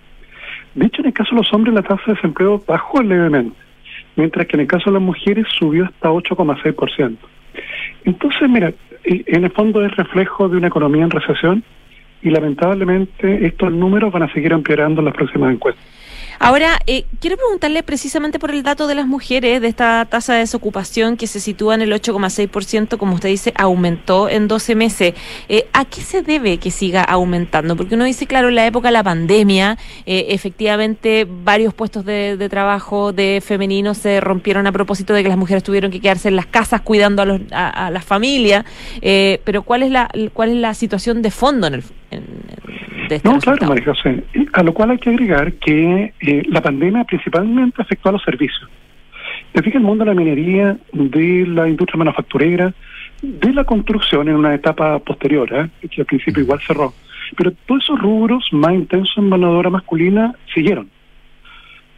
De hecho, en el caso de los hombres la tasa de desempleo bajó levemente, mientras que en el caso de las mujeres subió hasta 8,6%. Entonces, mira, en el fondo es reflejo de una economía en recesión y lamentablemente estos números van a seguir empeorando en las próximas encuestas. Ahora, eh, quiero preguntarle precisamente por el dato de las mujeres, de esta tasa de desocupación que se sitúa en el 8,6%, como usted dice, aumentó en 12 meses. Eh, ¿A qué se debe que siga aumentando? Porque uno dice, claro, en la época de la pandemia, eh, efectivamente, varios puestos de, trabajo de femeninos se rompieron a propósito de que las mujeres tuvieron que quedarse en las casas cuidando a, los, a, a las familias. Eh, pero ¿cuál es la cuál es la situación de fondo en el, de este No, claro? María José. A lo cual hay que agregar que eh, la pandemia principalmente afectó a los servicios. Te fijas el mundo de la minería, de la industria manufacturera, de la construcción en una etapa posterior, ¿eh? que al principio igual cerró. Pero todos esos rubros más intensos en obra masculina siguieron.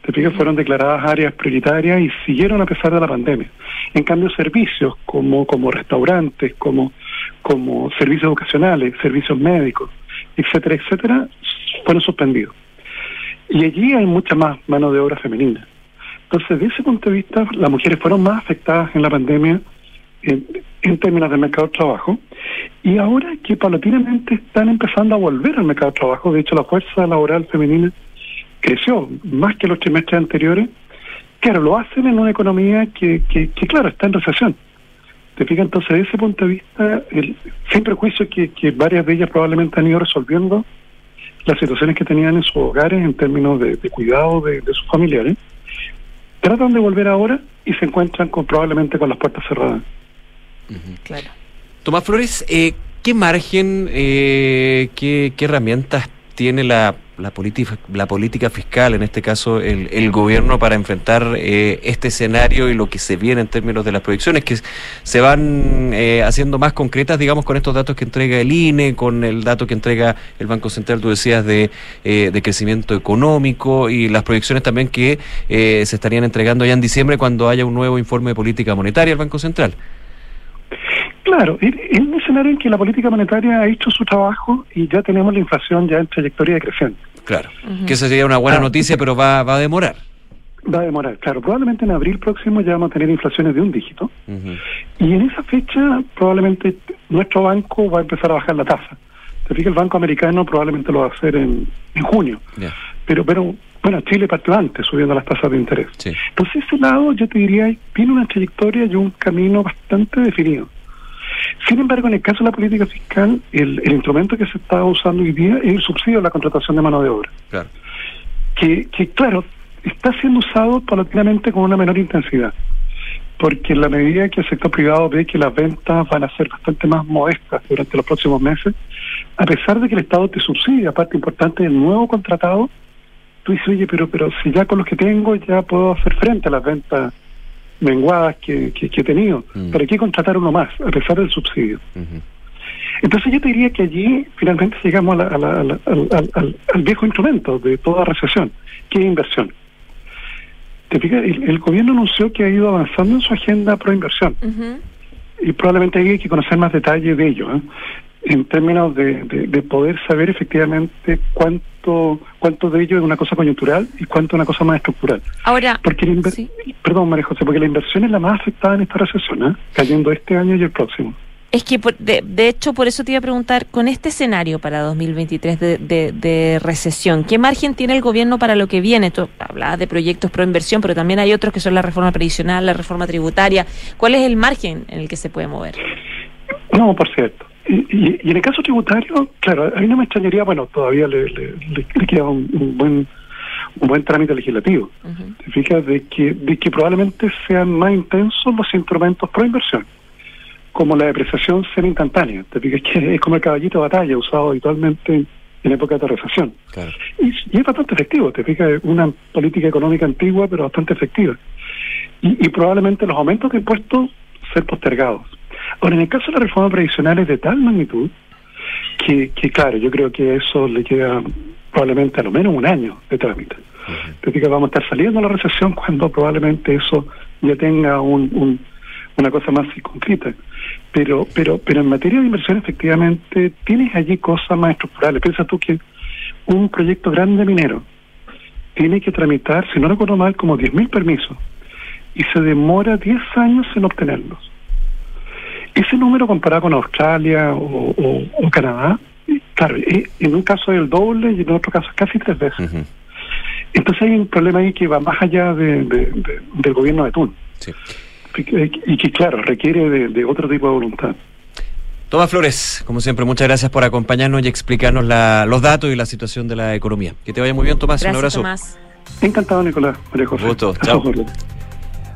Te fijas, fueron declaradas áreas prioritarias y siguieron a pesar de la pandemia. En cambio, servicios como, como restaurantes, como, como servicios educacionales, servicios médicos, etcétera, etcétera, fueron suspendidos. Y allí hay mucha más mano de obra femenina. Entonces, de ese punto de vista, las mujeres fueron más afectadas en la pandemia en, en términos del mercado de trabajo. Y ahora que paulatinamente están empezando a volver al mercado de trabajo, de hecho la fuerza laboral femenina creció más que los trimestres anteriores, claro, lo hacen en una economía que, que, claro, está en recesión. ¿Te fijas? Entonces, desde ese punto de vista, el, sin prejuicio que, que varias de ellas probablemente han ido resolviendo las situaciones que tenían en sus hogares en términos de, de cuidado de, de, sus familiares, tratan de volver ahora y se encuentran con, probablemente con las puertas cerradas. Claro. Tomás Flores, eh, ¿qué margen, eh, qué, qué herramientas tiene la, la, política, la política fiscal, en este caso el, el gobierno, para enfrentar eh, este escenario y lo que se viene en términos de las proyecciones, que se van eh, haciendo más concretas, digamos, con estos datos que entrega el INE, con el dato que entrega el Banco Central, tú decías, de, eh, de crecimiento económico y las proyecciones también que se estarían entregando ya en diciembre cuando haya un nuevo informe de política monetaria del Banco Central. Claro, es un escenario en que la política monetaria ha hecho su trabajo y ya tenemos la inflación ya en trayectoria decreciente. Claro, uh -huh. que esa sería una buena ah, noticia, pero va, va a demorar. Va a demorar, claro. Probablemente en abril próximo ya vamos a tener inflaciones de un dígito. Uh -huh. Y en esa fecha probablemente nuestro banco va a empezar a bajar la tasa. Te fijas, el Banco Americano probablemente lo va a hacer en, en junio. Yeah. Pero, pero bueno, Chile partió antes subiendo las tasas de interés. Sí. Entonces ese lado yo te diría tiene una trayectoria y un camino bastante definido. Sin embargo, en el caso de la política fiscal, el, el, instrumento que se está usando hoy día es el subsidio a la contratación de mano de obra. Claro. Que, que, claro, está siendo usado paulatinamente con una menor intensidad. Porque en la medida que el sector privado ve que las ventas van a ser bastante más modestas durante los próximos meses, a pesar de que el Estado te subsidia parte importante del nuevo contratado, tú dices, oye, pero, pero si ya con los que tengo ya puedo hacer frente a las ventas menguadas que, que, que he tenido. Mm. ¿Para qué contratar uno más, a pesar del subsidio? Uh -huh. Entonces yo te diría que allí finalmente llegamos a la, a la, a la, al, al, al, viejo instrumento de toda recesión, que es inversión. ¿Te fijas? El, el, gobierno anunció que ha ido avanzando en su agenda pro inversión. Uh -huh. Y probablemente hay que conocer más detalles de ello. ¿eh? En términos de, de, de, poder saber efectivamente cuánto cuánto de ello es una cosa coyuntural y cuánto es una cosa más estructural. Ahora, porque sí. perdón, María José, porque la inversión es la más afectada en esta recesión, ¿eh? cayendo este año y el próximo. Es que, de, de, hecho, por eso te iba a preguntar, con este escenario para 2023 de, de, de, recesión, ¿qué margen tiene el gobierno para lo que viene? Tú hablabas de proyectos pro inversión, pero también hay otros que son la reforma previsional, la reforma tributaria. ¿Cuál es el margen en el que se puede mover? No, por cierto. Y, y, en el caso tributario, claro, a mí no me extrañaría, bueno, todavía le, le, le, le queda un, un, buen un buen trámite legislativo. Uh -huh. ¿Te fijas? De que, de que probablemente sean más intensos los instrumentos pro inversión, como la depreciación ser instantánea. ¿Te fijas? Que es como el caballito de batalla usado habitualmente en época de recesión. Claro. Y, y, es bastante efectivo, te fijas, una política económica antigua, pero bastante efectiva. Y, y probablemente los aumentos de impuestos ser postergados. Ahora, en el caso de la reforma previsional es de tal magnitud que, que, claro, yo creo que eso le queda probablemente a lo menos un año de trámite. Uh -huh. que vamos a estar saliendo de la recesión cuando probablemente eso ya tenga un, un, una cosa más concreta. Pero, pero, pero en materia de inversión, efectivamente, tienes allí cosas más estructurales. Piensa tú que un proyecto grande minero tiene que tramitar, si no recuerdo mal, como 10.000 permisos y se demora 10 años en obtenerlos. Ese número comparado con Australia o, o, o Canadá, claro, en un caso es el doble y en otro caso es casi tres veces. Uh -huh. Entonces hay un problema ahí que va más allá de, de, de, del gobierno de Tun. Sí. Y, que, claro, requiere de, otro tipo de voluntad. Tomás Flores, como siempre, muchas gracias por acompañarnos y explicarnos la, los datos y la situación de la economía. Que te vaya muy bien, Tomás. Gracias, un abrazo. Tomás. Encantado, Nicolás. María José. Gusto. Chao.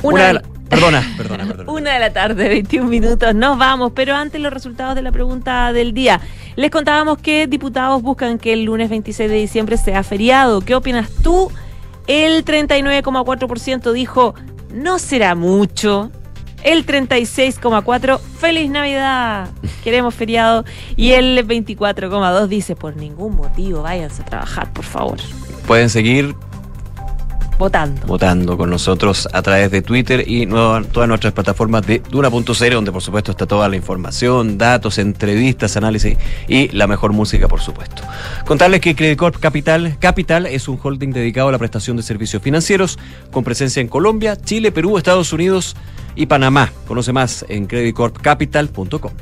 Una, Una Perdona, perdona, perdona. Una de la tarde, 21 minutos. Nos vamos, pero antes los resultados de la pregunta del día. Les contábamos que diputados buscan que el lunes 26 de diciembre sea feriado. ¿Qué opinas tú? El 39,4% dijo, no será mucho. El 36,4%, feliz Navidad. Queremos feriado. Y el 24,2% dice, por ningún motivo, váyanse a trabajar, por favor. Pueden seguir votando. Votando con nosotros a través de Twitter y todas nuestras plataformas de Duna.0, donde por supuesto está toda la información, datos, entrevistas, análisis y la mejor música, por supuesto. Contarles que Credit Corp Capital, Capital es un holding dedicado a la prestación de servicios financieros con presencia en Colombia, Chile, Perú, Estados Unidos y Panamá. Conoce más en creditcorpcapital.com.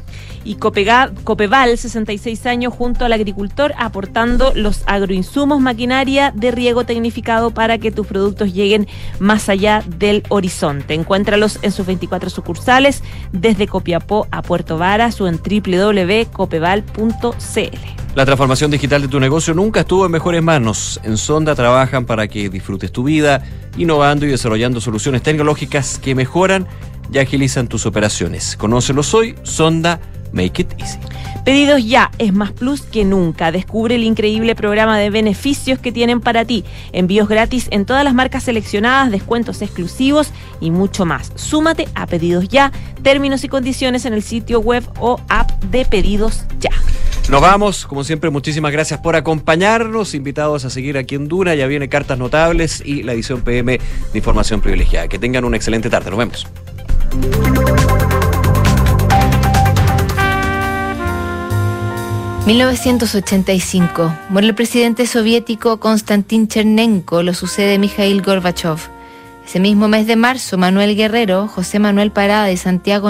Y Copeval, 66 años, junto al agricultor, aportando los agroinsumos, maquinaria de riego tecnificado para que tus productos lleguen más allá del horizonte. Encuéntralos en sus 24 sucursales, desde Copiapó a Puerto Varas o en www.copeval.cl. La transformación digital de tu negocio nunca estuvo en mejores manos. En Sonda trabajan para que disfrutes tu vida, innovando y desarrollando soluciones tecnológicas que mejoran y agilizan tus operaciones. Conócelos hoy, Sonda Make It Easy. Pedidos ya es más plus que nunca. Descubre el increíble programa de beneficios que tienen para ti. Envíos gratis en todas las marcas seleccionadas, descuentos exclusivos y mucho más. Súmate a Pedidos Ya. Términos y condiciones en el sitio web o app de Pedidos Ya. Nos vamos, como siempre, muchísimas gracias por acompañarnos. Invitados a seguir aquí en Duna. Ya viene Cartas Notables y la edición PM de Información Privilegiada. Que tengan una excelente tarde. Nos vemos. ...1985... ...muere el presidente soviético Konstantin Chernenko... ...lo sucede Mikhail Gorbachev... ...ese mismo mes de marzo... ...Manuel Guerrero, José Manuel Parada y Santiago